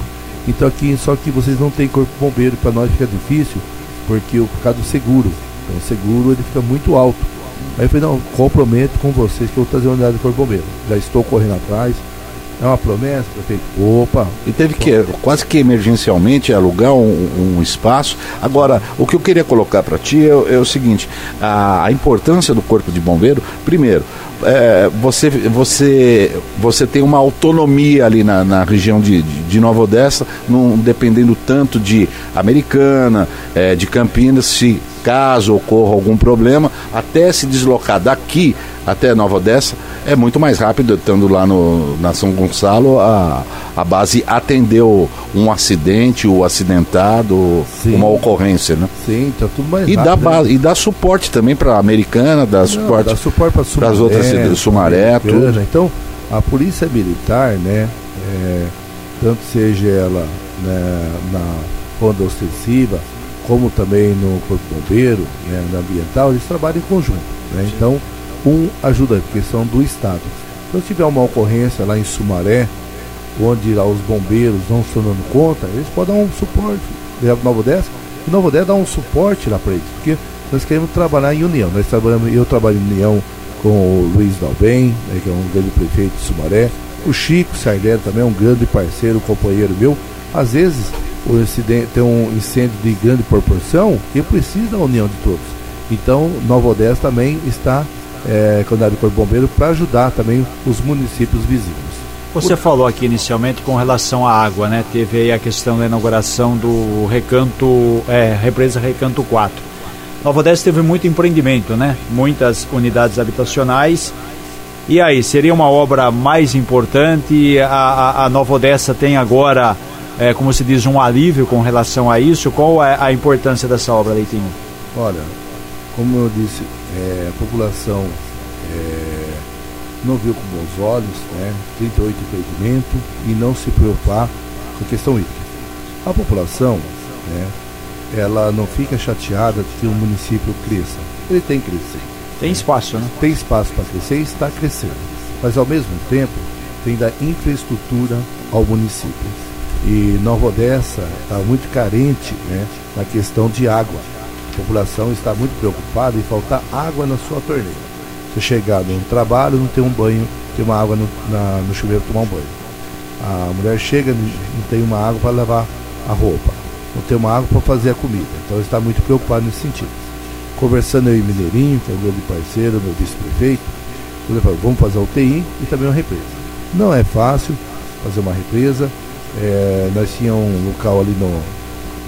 Então aqui, só que vocês não têm corpo bombeiro, para nós fica difícil, porque o por causa do seguro. Então o seguro ele fica muito alto. Aí eu falei, não, comprometo com vocês que eu vou trazer uma unidade de corpo bombeiro. Já estou correndo atrás. É uma promessa, prefeito? Opa! E teve que, quase que emergencialmente, alugar um, um espaço. Agora, o que eu queria colocar para ti é, é o seguinte: a, a importância do Corpo de Bombeiro, primeiro, é, você, você, você tem uma autonomia ali na, na região de, de, Nova Odessa, não dependendo tanto de Americana, é, de Campinas, se caso ocorra algum problema, até se deslocar daqui até Nova Odessa é muito mais rápido, estando lá no, na São Gonçalo, a, a base atendeu um acidente, o acidentado, Sim. uma ocorrência, né? Sim, tá tudo mais E dá, rápido, né? base, e dá suporte também para a Americana, dá Não, suporte. dá suporte para pras outras cidades, Sumaré, tudo. Então, a polícia militar, né, é, tanto seja ela né, na ronda ostensiva, como também no corpo bombeiro, né, na ambiental, eles trabalham em conjunto. Né? Então, um ajuda, porque são do Estado. Então, se tiver uma ocorrência lá em Sumaré, onde lá os bombeiros não estão dando conta, eles podem dar um suporte. Levar para Nova Odessa, e Nova Odessa dá um suporte lá para eles, porque nós queremos trabalhar em união. Nós trabalhamos, eu trabalho em união com o Luiz Dalben, né, que é um grande prefeito de Sumaré. O Chico Sardelli também é um grande parceiro, companheiro meu. Às vezes o tem um incêndio de grande proporção que precisa da união de todos. Então, Nova Odessa também está é, com a unidade do Corpo Bombeiro para ajudar também os municípios vizinhos. Você falou aqui inicialmente com relação à água, né? Teve aí a questão da inauguração do recanto, é, represa Recanto 4. Nova Odessa teve muito empreendimento, né? Muitas unidades habitacionais. E aí, seria uma obra mais importante? A, a, a Nova Odessa tem agora, é, como se diz, um alívio com relação a isso? Qual é a importância dessa obra, Leitinho? Olha, como eu disse, é, a população é, não viu com bons olhos, né, 38 empreendimentos e não se preocupar com a questão hídrica. A população, né, ela não fica chateada de que o município cresça. Ele tem que crescer. Tem espaço, né? Tem espaço para crescer e está crescendo. Mas ao mesmo tempo tem da infraestrutura ao município. E Nova Odessa está muito carente né, na questão de água. A população está muito preocupada em faltar água na sua torneira. Você chegar no trabalho, não tem um banho, tem uma água no, na, no chuveiro para tomar um banho. A mulher chega, não tem uma água para lavar a roupa, não tem uma água para fazer a comida. Então está muito preocupado nesse sentido. Conversando eu e Mineirinho, que é meu parceiro, meu vice-prefeito, ele falou, vamos fazer a UTI e também uma represa. Não é fácil fazer uma represa. É, nós tínhamos um local ali no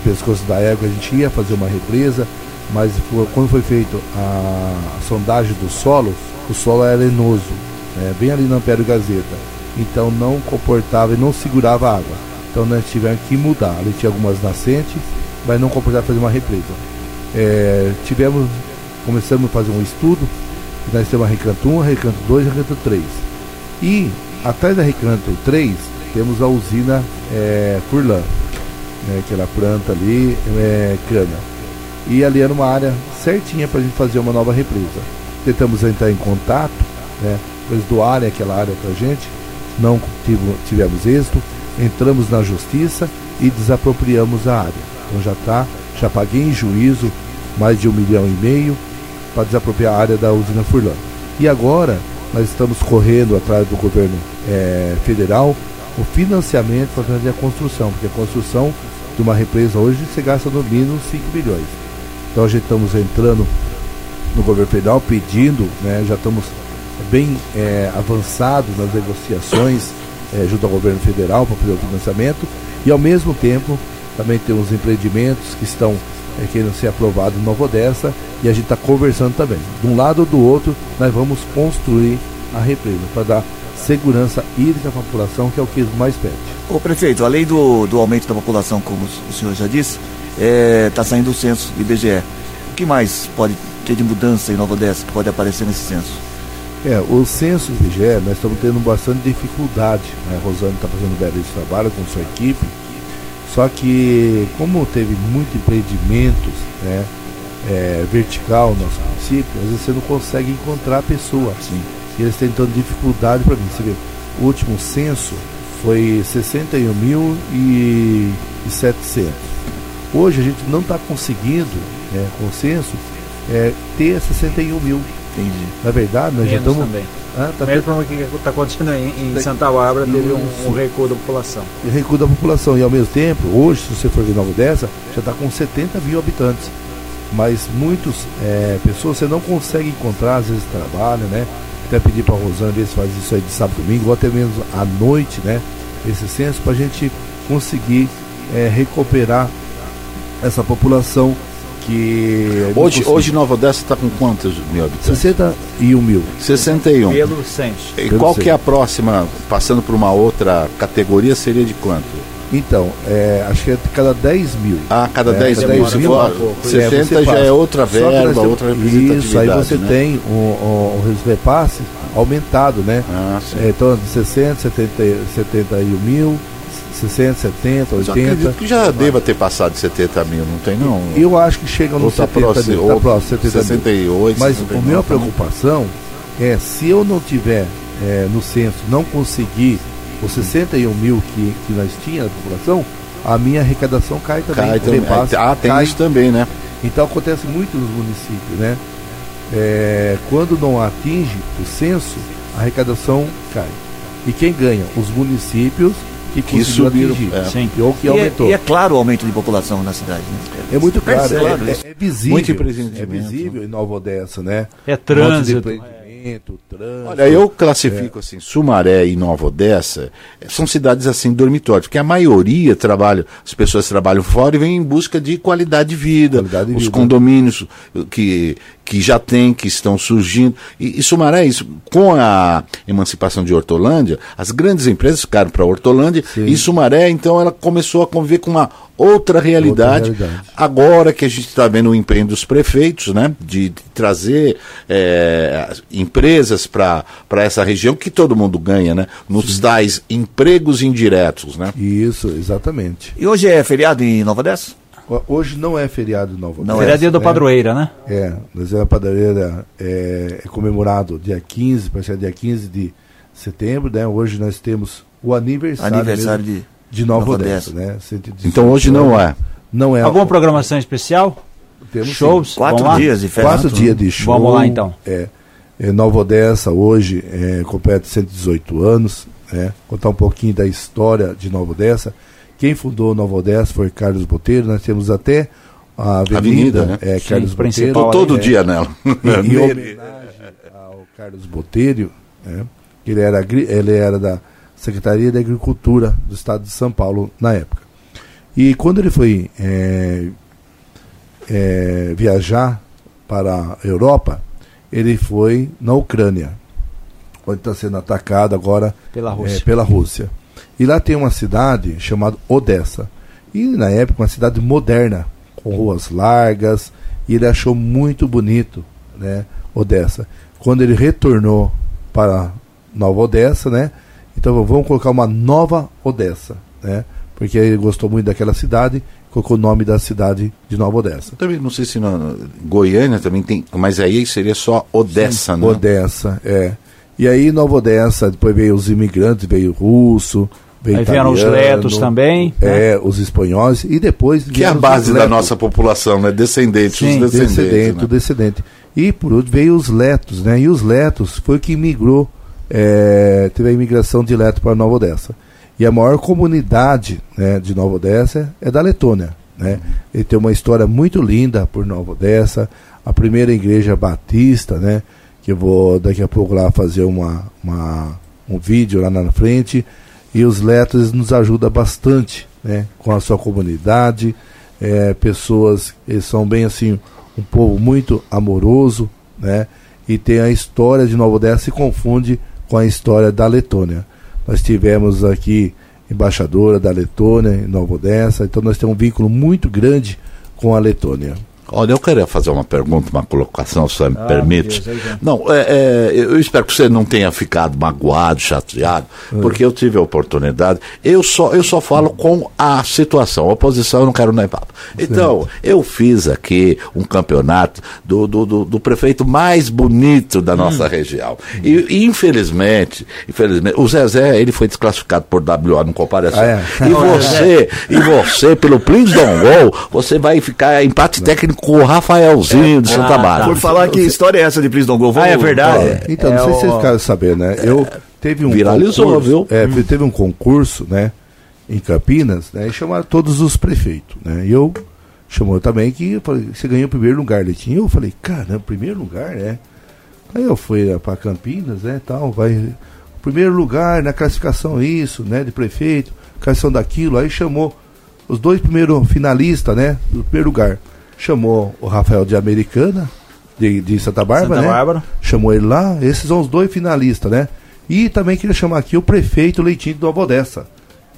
pescoço da égua, a gente ia fazer uma represa, mas quando foi feita a, sondagem do solo, o solo era arenoso, né, bem ali no Ampério Gazeta. Então não comportava e não segurava água. Então nós tivemos que mudar. Ali tinha algumas nascentes, mas não comportava fazer uma represa. É, tivemos, começamos a fazer um estudo, nós temos a Recanto 1, a Recanto 2 e a Recanto 3. E atrás da Recanto 3 temos a usina é, Furlan, né, que ela planta ali é, cana. E ali era uma área certinha para a gente fazer uma nova represa. Tentamos entrar em contato, né, eles doarem aquela área para a gente, não tivemos êxito, entramos na justiça e desapropriamos a área. Então já está, já paguei em juízo mais de um milhão e meio para desapropriar a área da usina Furlan. E agora nós estamos correndo atrás do governo é, federal o financiamento para fazer a construção, porque a construção de uma represa hoje você gasta no mínimo 5 milhões. Então a gente estamos entrando no governo federal pedindo, né, já estamos bem é, avançados nas negociações é, junto ao governo federal para fazer o financiamento e ao mesmo tempo também temos empreendimentos que estão é, querendo ser aprovados em Nova Odessa e a gente está conversando também. De um lado ou do outro, nós vamos construir a represa para dar segurança hídrica à população, que é o que mais pede. Ô prefeito, além do, do aumento da população, como o senhor já disse, está é, tá saindo o censo do IBGE. O que mais pode ter de mudança em Nova Odessa que pode aparecer nesse censo? É, o censo do IBGE, nós estamos tendo bastante dificuldade. Né? A Rosane está fazendo um belíssimo trabalho com sua equipe. Só que, como teve muitos empreendimentos né, é, vertical no nosso município, às vezes você não consegue encontrar a pessoa. Sim. E eles têm tendo dificuldade para mim. Você vê, o último censo foi 61.700. Hoje a gente não está conseguindo, né, com o censo, é, ter 61 mil. Entendi. Na verdade, nós Menos já estamos. também. Ah, tá Mesmo o que está acontecendo em, em Santa Bárbara, teve um, um recuo da população. e recuo da população. E ao mesmo tempo, hoje, se você for ver Nova Odessa, já está com 70 mil habitantes. Mas muitas é, pessoas você não consegue encontrar, às vezes trabalha, né? Até pedir para a Rosana ver se faz isso aí de sábado e domingo, ou até mesmo à noite, né? Esse censo, para a gente conseguir é, recuperar essa população que. não Hoje, conseguiu. hoje Nova Odessa está com quantos mil habitantes? 61 mil. 61. Pelo censo. E Pelo qual censo. que é a próxima, passando por uma outra categoria, seria de quanto? Então, é, acho que é cada 10 mil. Ah, cada É, 10 cada mil. 10 Se mil, for é, 70 você já é outra verba, temos- outra. Isso, aí você né? tem um, um, um repasse aumentado, né? Ah, sim. É, então, de 60, 70, 71 mil, 60, 70, Mas eu 80. acredito que já deva ter passado de 70 mil, não tem não? Eu acho que chega no Ou tá 70 próximo, mil, tá próximo, 70 mil. 68, Mas 69, a minha preocupação é se eu não tiver é, no censo, não conseguir os 61 mil que, que nós tínhamos na população, a minha arrecadação cai também. Cai também. repasse Ah, tem cai. isso também, né? Então acontece muito nos municípios, né? É, quando não atinge o censo, a arrecadação cai. E quem ganha? Os municípios que, Que conseguiram subiram, atingir. é. Ou que E é, aumentou. e é claro o aumento de população na cidade, né? É muito claro, Percebe é, isso. é, é visível. Muito é visível em Nova Odessa, né? É Um de trânsito. Olha, eu classifico assim, Sumaré e Nova Odessa eh, são cidades assim dormitórios, porque a maioria trabalha, as pessoas trabalham fora e vêm em busca de qualidade de vida, Qualidade de os vida. condomínios que que já tem, que estão surgindo. E, e Sumaré, isso, com a emancipação de Hortolândia, as grandes empresas ficaram para Hortolândia Sim. e Sumaré, então, ela começou a conviver com uma outra realidade. Outra realidade. Agora que a gente está vendo o empenho dos prefeitos, né, de, de trazer eh, empresas para essa região, que todo mundo ganha, né, nos tais empregos indiretos, né. Isso, exatamente. E hoje é feriado em Nova Odessa? Ho- Hoje não é feriado Nova Não Odessa, Feriadinho do né? Padroeira, né? É, mas a padareira é, é comemorado dia 15, parece que é dia 15 de setembro, né? Hoje nós temos o aniversário, Aniversário mesmo de. de Nova, Nova Odessa, Odessa. né? 118 Então hoje não é. Não é. Alguma programação especial? Temos sim. Shows? Quatro Vamos lá? dias de festa. Quatro dias de show. Vamos lá, então. É, é, Nova Odessa hoje é, completa 118 anos. Né? Contar um pouquinho da história de Nova Odessa. Quem fundou Nova Odessa foi Carlos Botelho. Nós temos até a avenida, Avenida, né? é, Sim, Carlos Botelho. Tô todo é, dia nela. em, em homenagem ao Carlos Botelho, né? ele, era, ele era da Secretaria da Agricultura do Estado de São Paulo na época. E quando ele foi é, é, viajar para a Europa, ele foi na Ucrânia, onde está sendo atacado agora Pela é, Rússia. pela Rússia. E lá tem uma cidade chamada Odessa. E na época uma cidade moderna, com ruas largas, e ele achou muito bonito, né, Odessa. Quando ele retornou para Nova Odessa, né? Então vamos colocar uma nova Odessa, né? Porque ele gostou muito daquela cidade, colocou o nome da cidade de Nova Odessa. Também não sei se na Goiânia também tem, mas aí seria só Odessa, né? Odessa, é. E aí Nova Odessa, depois veio os imigrantes, veio russo, Aí vieram os letos também. né? É, os espanhóis e depois Que é a base da nossa população, né? Descendentes, Sim, os descendentes. descendente, né? o descendente. E por último veio os letos, né? E os letos foi o que migrou, é, teve a imigração de leto para Nova Odessa. E a maior comunidade né, de Nova Odessa é da Letônia, né? Ele tem uma história muito linda por Nova Odessa, a primeira igreja batista, né? Que eu vou daqui a pouco lá fazer uma, uma, um vídeo lá na frente. E os letos nos ajudam bastante, né? Com a sua comunidade, é, pessoas, são bem assim, um povo muito amoroso, né? E tem a história de Nova Odessa se confunde com a história da Letônia. Nós tivemos aqui embaixadora da Letônia em Nova Odessa, então nós temos um vínculo muito grande com a Letônia. Olha, eu queria fazer uma pergunta, uma colocação, se você me Ah, permite. Deus. Não, é, é, eu espero que você não tenha ficado magoado, chateado, porque eu tive a oportunidade. Eu só, eu só falo com a situação. A oposição eu não quero nem papo. Então, eu fiz aqui um campeonato do, do, do, do prefeito mais bonito da nossa região. E, e, infelizmente, infelizmente, o Zezé, ele foi desclassificado por WO, não compareceu. Ah, é? E você, e você, pelo Prince Don Gol, você vai ficar em empate técnico com o Rafaelzinho de Santa Ah, Bárbara. Por falar que história é essa de Please Don't Go? Ah, é verdade. Então, É não sei se vocês ficaram sabendo, né? Eu teve um Viralizou, concurso, viu? É, teve um concurso, né? Em Campinas, né? E chamaram todos os prefeitos, né? E eu chamou também que eu falei, você ganhou o primeiro lugar, Leitinho. Eu falei, caramba, primeiro lugar, né? Aí eu fui para Campinas, né, tal, vai primeiro lugar na classificação isso, né, de prefeito, classificação daquilo, aí chamou os dois primeiros finalistas, né, do primeiro lugar. Chamou o Rafael de Americana, de, de Santa Bárbara, Santa né? Bárbara. Chamou ele lá, esses são os dois finalistas, né? E também queria chamar aqui o prefeito Leitinho de Nova Odessa.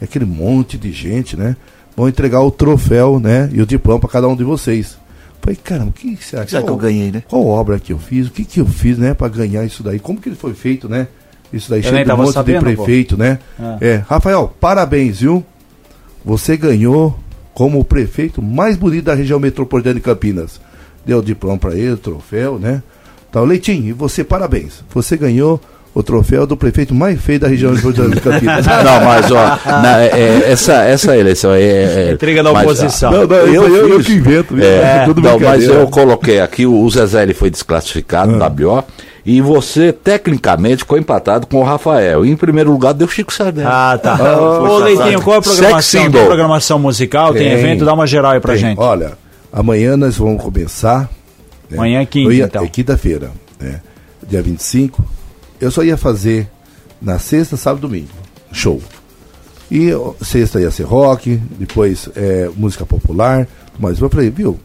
É aquele monte de gente, né? Vão entregar o troféu, né? E o diploma para cada um de vocês. Falei, caramba, o que será que será que eu ganhei, né? qual obra que eu fiz? O que que eu fiz, né, para ganhar isso daí? Como que ele foi feito, né? Isso daí de um monte sabendo, de prefeito, né? Ah. É, Rafael, parabéns, viu? Você ganhou como o prefeito mais bonito da região metropolitana de Campinas. Deu o diploma para ele, o troféu, né? Então, Leitinho, e você parabéns. Você ganhou o troféu do prefeito mais feio da região metropolitana de Campinas. Não, mas ó, na- é- essa, essa eleição aí é. é- Intriga da mas, oposição. Não, não, isso aí eu, eu fiz. que invento. viu? É, Tudo não, mas eu coloquei aqui, o Zezé ele foi desclassificado Ah. da BO. E você, tecnicamente, ficou empatado com o Rafael. E em primeiro lugar deu Chico Sardelli. Ah, tá. Ah, Ô, Leitinho, qual é a programação? Tem programação musical? Tem, Tem. evento? Dá uma geral aí pra Tem. gente. Olha, amanhã nós vamos começar. né? Amanhã é quinta, ia- então. É quinta-feira. né? dia 25, eu só ia fazer na sexta, sábado e domingo. Show. E sexta ia ser rock, depois é, música popular, mas eu falei, viu?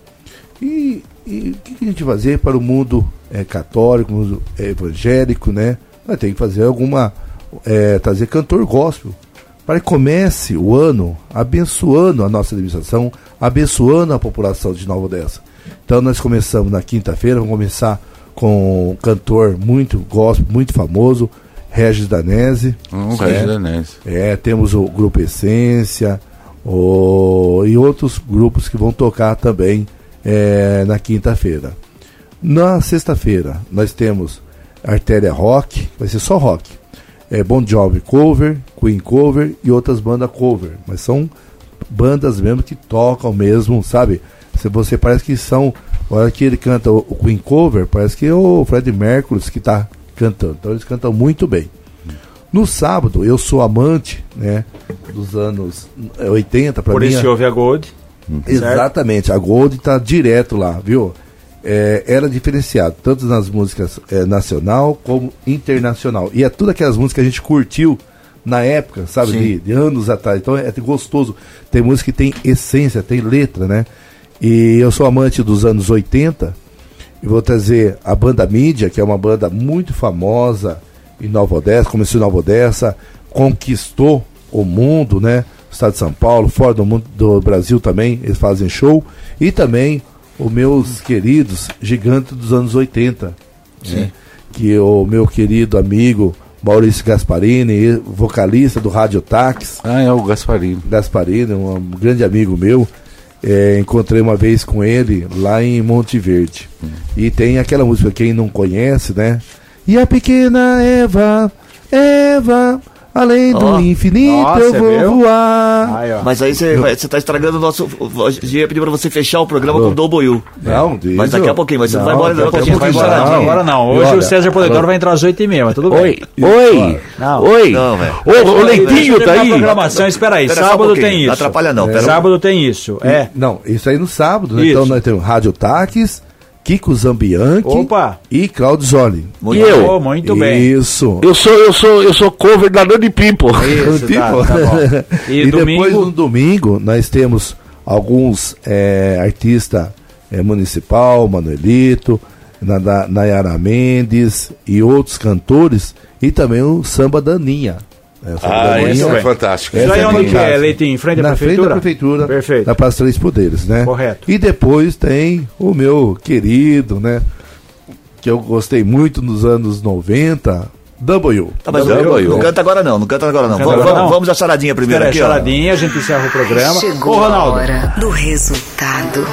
E e o que, que a gente fazer para o mundo é, católico, mundo é, evangélico, né? Vai ter que fazer alguma. É, trazer cantor gospel. Para que comece o ano abençoando a nossa administração, abençoando a população de Nova Odessa. Então nós começamos na quinta-feira, vamos começar com um cantor muito gospel, muito famoso, Regis Danese. Um né? Regis Danese. É, temos o Grupo Essência o, e outros grupos que vão tocar também é, na quinta-feira. Na sexta-feira, nós temos Artéria Rock, vai ser só rock. É Bon Jovi cover, Queen cover e outras bandas cover. Mas são bandas mesmo que tocam mesmo, sabe? Se você parece que são. A hora que ele canta o, Queen cover, parece que é o Fred Mercury que está cantando. Então eles cantam muito bem. No sábado, eu sou amante, né? Dos anos 80, para Por mim. isso que houve a Gold. Exatamente, a Gold tá direto lá, viu? É, era diferenciado, tanto nas músicas é, nacional como internacional. E é tudo aquelas músicas que a gente curtiu na época, sabe, de, de anos atrás. Então é, é gostoso. Tem música que tem essência, tem letra, né? E eu sou amante dos anos 80 e vou trazer a banda Mídia, que é uma banda muito famosa em Nova Odessa, começou em Nova Odessa, conquistou o mundo, né? Estado de São Paulo, fora do mundo do Brasil também, eles fazem show. E também os meus queridos gigantes dos anos 80. né? Que o meu querido amigo Maurício Gasparini, vocalista do Rádio Táxi. Ah, é o Gasparini. Gasparini, um grande amigo meu. É, encontrei uma vez com ele lá em Monte Verde. E tem aquela música, quem não conhece, né? E a pequena Eva, Eva, além do Ó, infinito nossa, eu vou viu? voar. Aí, ó. Mas aí você tá estragando o nosso. Gente ia pedir pra você fechar o programa com Double You. Não, diz Mas daqui a pouquinho, mas você não vai embora, não, daqui a que a gente vai embora, não. Agora não. Hoje olha, o César Poledor vai entrar às 8h30, mas tudo bem. Oi, oi, Não. oi. Não, velho. Ô, o Deixa Leitinho eu tá aí? programação, espera aí. Um Sábado pouquinho, tem não isso. atrapalha não, pera- Sábado tem isso. É. Não, isso aí no sábado, né? Então nós temos Rádio Táxis, Kiko Zambianchi Opa. e Claudio Zoli. Muito E eu? bom, muito bem. Isso. Eu sou, eu sou, eu sou cover da Nani Pimpo. Isso, tá, Tipo, tá bom. E, E, depois no domingo nós temos alguns é, artistas é, municipal, Manuelito, Na- Na- Nayara Mendes e outros cantores e também o samba Daninha. É, Ah, isso é bem. fantástico. Isso aí Essa onde que é. Leitinho? Em frente à na frente prefeitura? da prefeitura, Perfeito. na Praça Três Poderes, né? Correto. E depois tem o meu querido, né? Que eu gostei muito nos anos 90, W. Tá, mas Double não, You. não canta agora não, não canta agora não. Canta Vamos, agora vamos, não. vamos à charadinha primeiro Espera aí, aqui, ó. charadinha, a gente encerra o programa. Chegou Ô, a Ronaldo. hora do resultado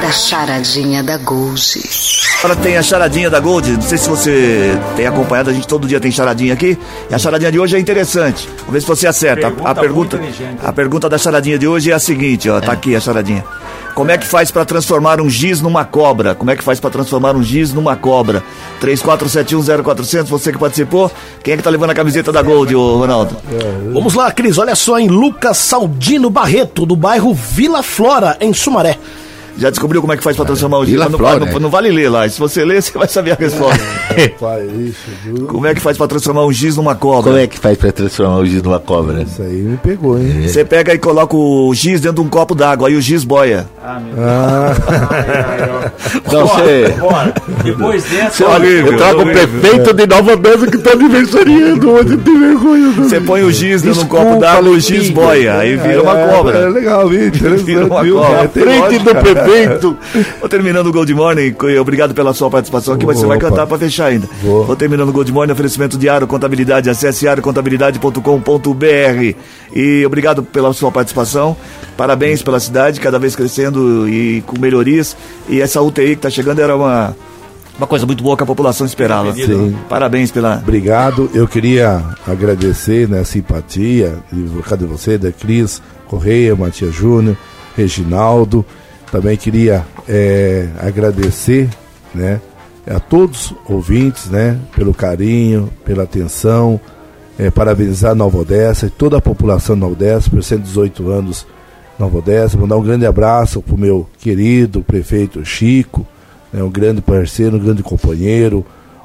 da charadinha da Gold. Agora tem a charadinha da Gold. Não sei se você tem acompanhado, a gente todo dia tem charadinha aqui. E a charadinha de hoje é interessante. Vamos ver se você acerta. A- Pergunta a, pergunta, a pergunta da charadinha de hoje é a seguinte, ó. Tá aqui a charadinha. Como é que faz pra transformar um giz numa cobra? Como é que faz pra transformar um giz numa cobra? 34710400, você que participou. Quem é que tá levando a camiseta da Gold, ô Ronaldo? Vamos lá, Cris, olha só em Lucas Saldino Barreto, do bairro Vila Flora, em Sumaré. Já descobriu como é que faz pra transformar o Mas não, não- não vale ler lá. Se você ler, você vai saber a resposta. Faz isso, viu? Como é que faz pra transformar um giz numa cobra? Como é que faz pra transformar o giz numa cobra? Isso aí me pegou, hein? Você pega e coloca o giz dentro de um copo d'água, aí o giz boia. Ah, meu Ah, Não, você... Bora. Depois dessa. Amigo, eu trago o prefeito de Nova Odessa que tá aniversariando hoje, tem vergonha. Você põe o giz dentro de um copo d'água, o giz boia, aí vira uma é, É cobra. legal, viu? Interessante, uma viu? cobra. É, Frente do lógica. Prefeito. Vou terminando o Gold Morning, obrigado pela sua participação aqui, mas você vai cantar pra fechar ainda. Vou. Vou terminando o Gold Morning, oferecimento de Aro Contabilidade, acesse arocontabilidade.com.br e obrigado pela sua participação, parabéns pela cidade, cada vez crescendo e com melhorias, e essa UTI que tá chegando era uma, uma coisa muito boa que a população esperava. Sim. Parabéns pela... Obrigado. Eu queria agradecer né, a simpatia de você, da Cris Correia, Matias Júnior, Reginaldo. Também queria é, agradecer né, a todos os ouvintes né, pelo carinho, pela atenção. É, parabenizar Nova Odessa e toda a população de Nova Odessa por 118 anos Nova Odessa. Mandar um grande abraço para o meu querido prefeito Chico, né, um grande parceiro, um grande companheiro,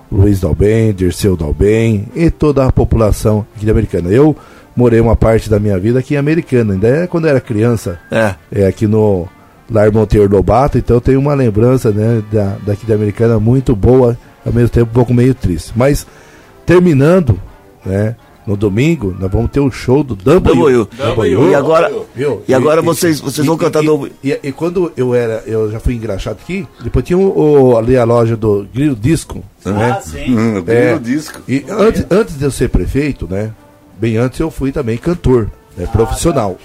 Luiz Dalben, Dirceu Dalben e toda a população aqui de Americana. Eu morei uma parte da minha vida aqui em Americana, ainda é quando eu era criança, É. é aqui no Lar Monteiro Lobato, então eu tenho uma lembrança né, da, daqui de Americana muito boa, ao mesmo tempo um pouco meio triste. Mas terminando, né, no domingo, nós vamos ter o show do. W. E agora, Viu? e agora vocês, vocês vão cantar e, do. E, e quando eu era, eu já fui engraxado aqui, depois tinha o, o- ali a loja do Grilo Disco, né? sim. Hum, É. disco. E antes, antes de eu ser prefeito, né? Bem antes eu fui também cantor, né, profissional.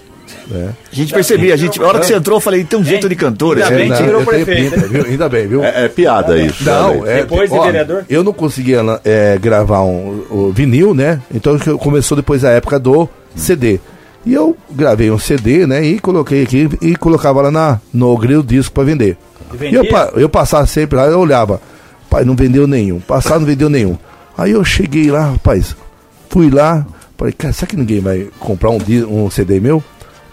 Né? A gente percebia, a, gente, a hora que você entrou, eu falei, tem um jeito de cantor. Ainda esse bem que não, virou prefeito, pinta, viu? Ainda bem, viu? É, é piada isso. Não, né? é, Depois de ó, vereador? Eu não conseguia é, gravar um, o vinil, né? Então começou depois a época do CD. E eu gravei um CD, né? E coloquei aqui e colocava lá na, no grill disco para vender. E E eu, eu passava sempre lá, eu olhava, pai, não vendeu nenhum. Passava, não vendeu nenhum. Aí eu cheguei lá, rapaz, fui lá, falei, cara, será que ninguém vai comprar um, um CD meu?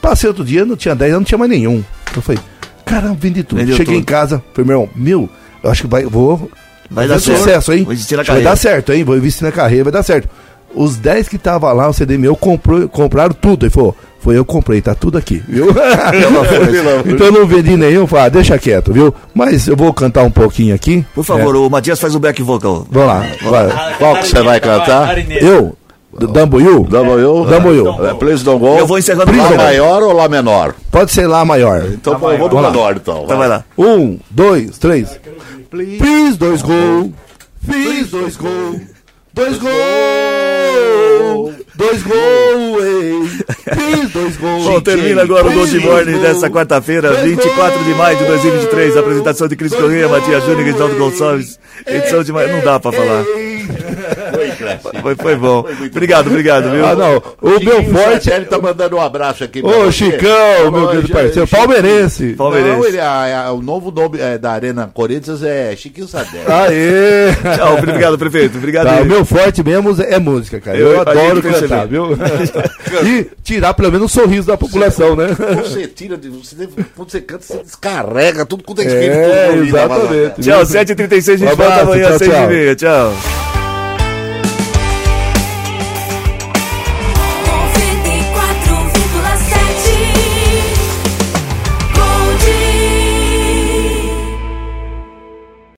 Passei outro dia, não tinha 10, não tinha mais nenhum. Eu falei, caramba, vendi tudo. Vendeu Cheguei tudo. em casa, falei, meu irmão, meu, eu acho que vai, vou. Vai dar certo. sucesso, hein? Vou investir na que Vai carreira. dar certo, hein? Vou investir na carreira, vai dar certo. Os 10 que tava lá, o CD meu, comprou, compraram tudo. Ele falou, foi eu que comprei, tá tudo aqui, viu? então eu não vendi nenhum, falei, ah, deixa quieto, viu? Mas eu vou cantar um pouquinho aqui. Por favor, o Matias faz o back vocal. Vamos lá, vai. Qual que você vai cantar? Eu, W, W. W. É, Please don't go. Eu vou encerrando Lá programa. maior ou Lá menor? pode ser lá maior. Então eu vou do lá. menor, então. Então vai lá. Um, dois, três. Fiz dois gols. Fiz dois gols. Dois gols. Dois gols. ei. Fiz dois gols. Bom, termina agora o Gold dois Morning dessa quarta-feira, Dois 24 de maio de gols. 2023. Apresentação de Cris Corrêa, Matias Júnior e Reginaldo Gonçalves. Edição de maio. Não dá pra falar. Foi, foi bom. Obrigado, obrigado, viu? Ah, não. O meu forte. Ele tá mandando um abraço aqui. Ô, você. Chicão, meu querido parceiro. Palmeirense. Palmeirense. Não, ele, a- a- o novo nome é, da Arena Corinthians é Chiquinho Sadé. Aê! Tchau, obrigado, prefeito. Obrigado. Tá, o meu forte mesmo é música, cara. Eu, Eu- adoro cantar, viu? e tirar pelo menos um sorriso da população, né? Você tira, de, você quando você canta, você descarrega tudo quanto é É, espírito. ruim da exatamente. Tchau, 7h36, a gente volta amanhã, tchau, 6h30. Tchau.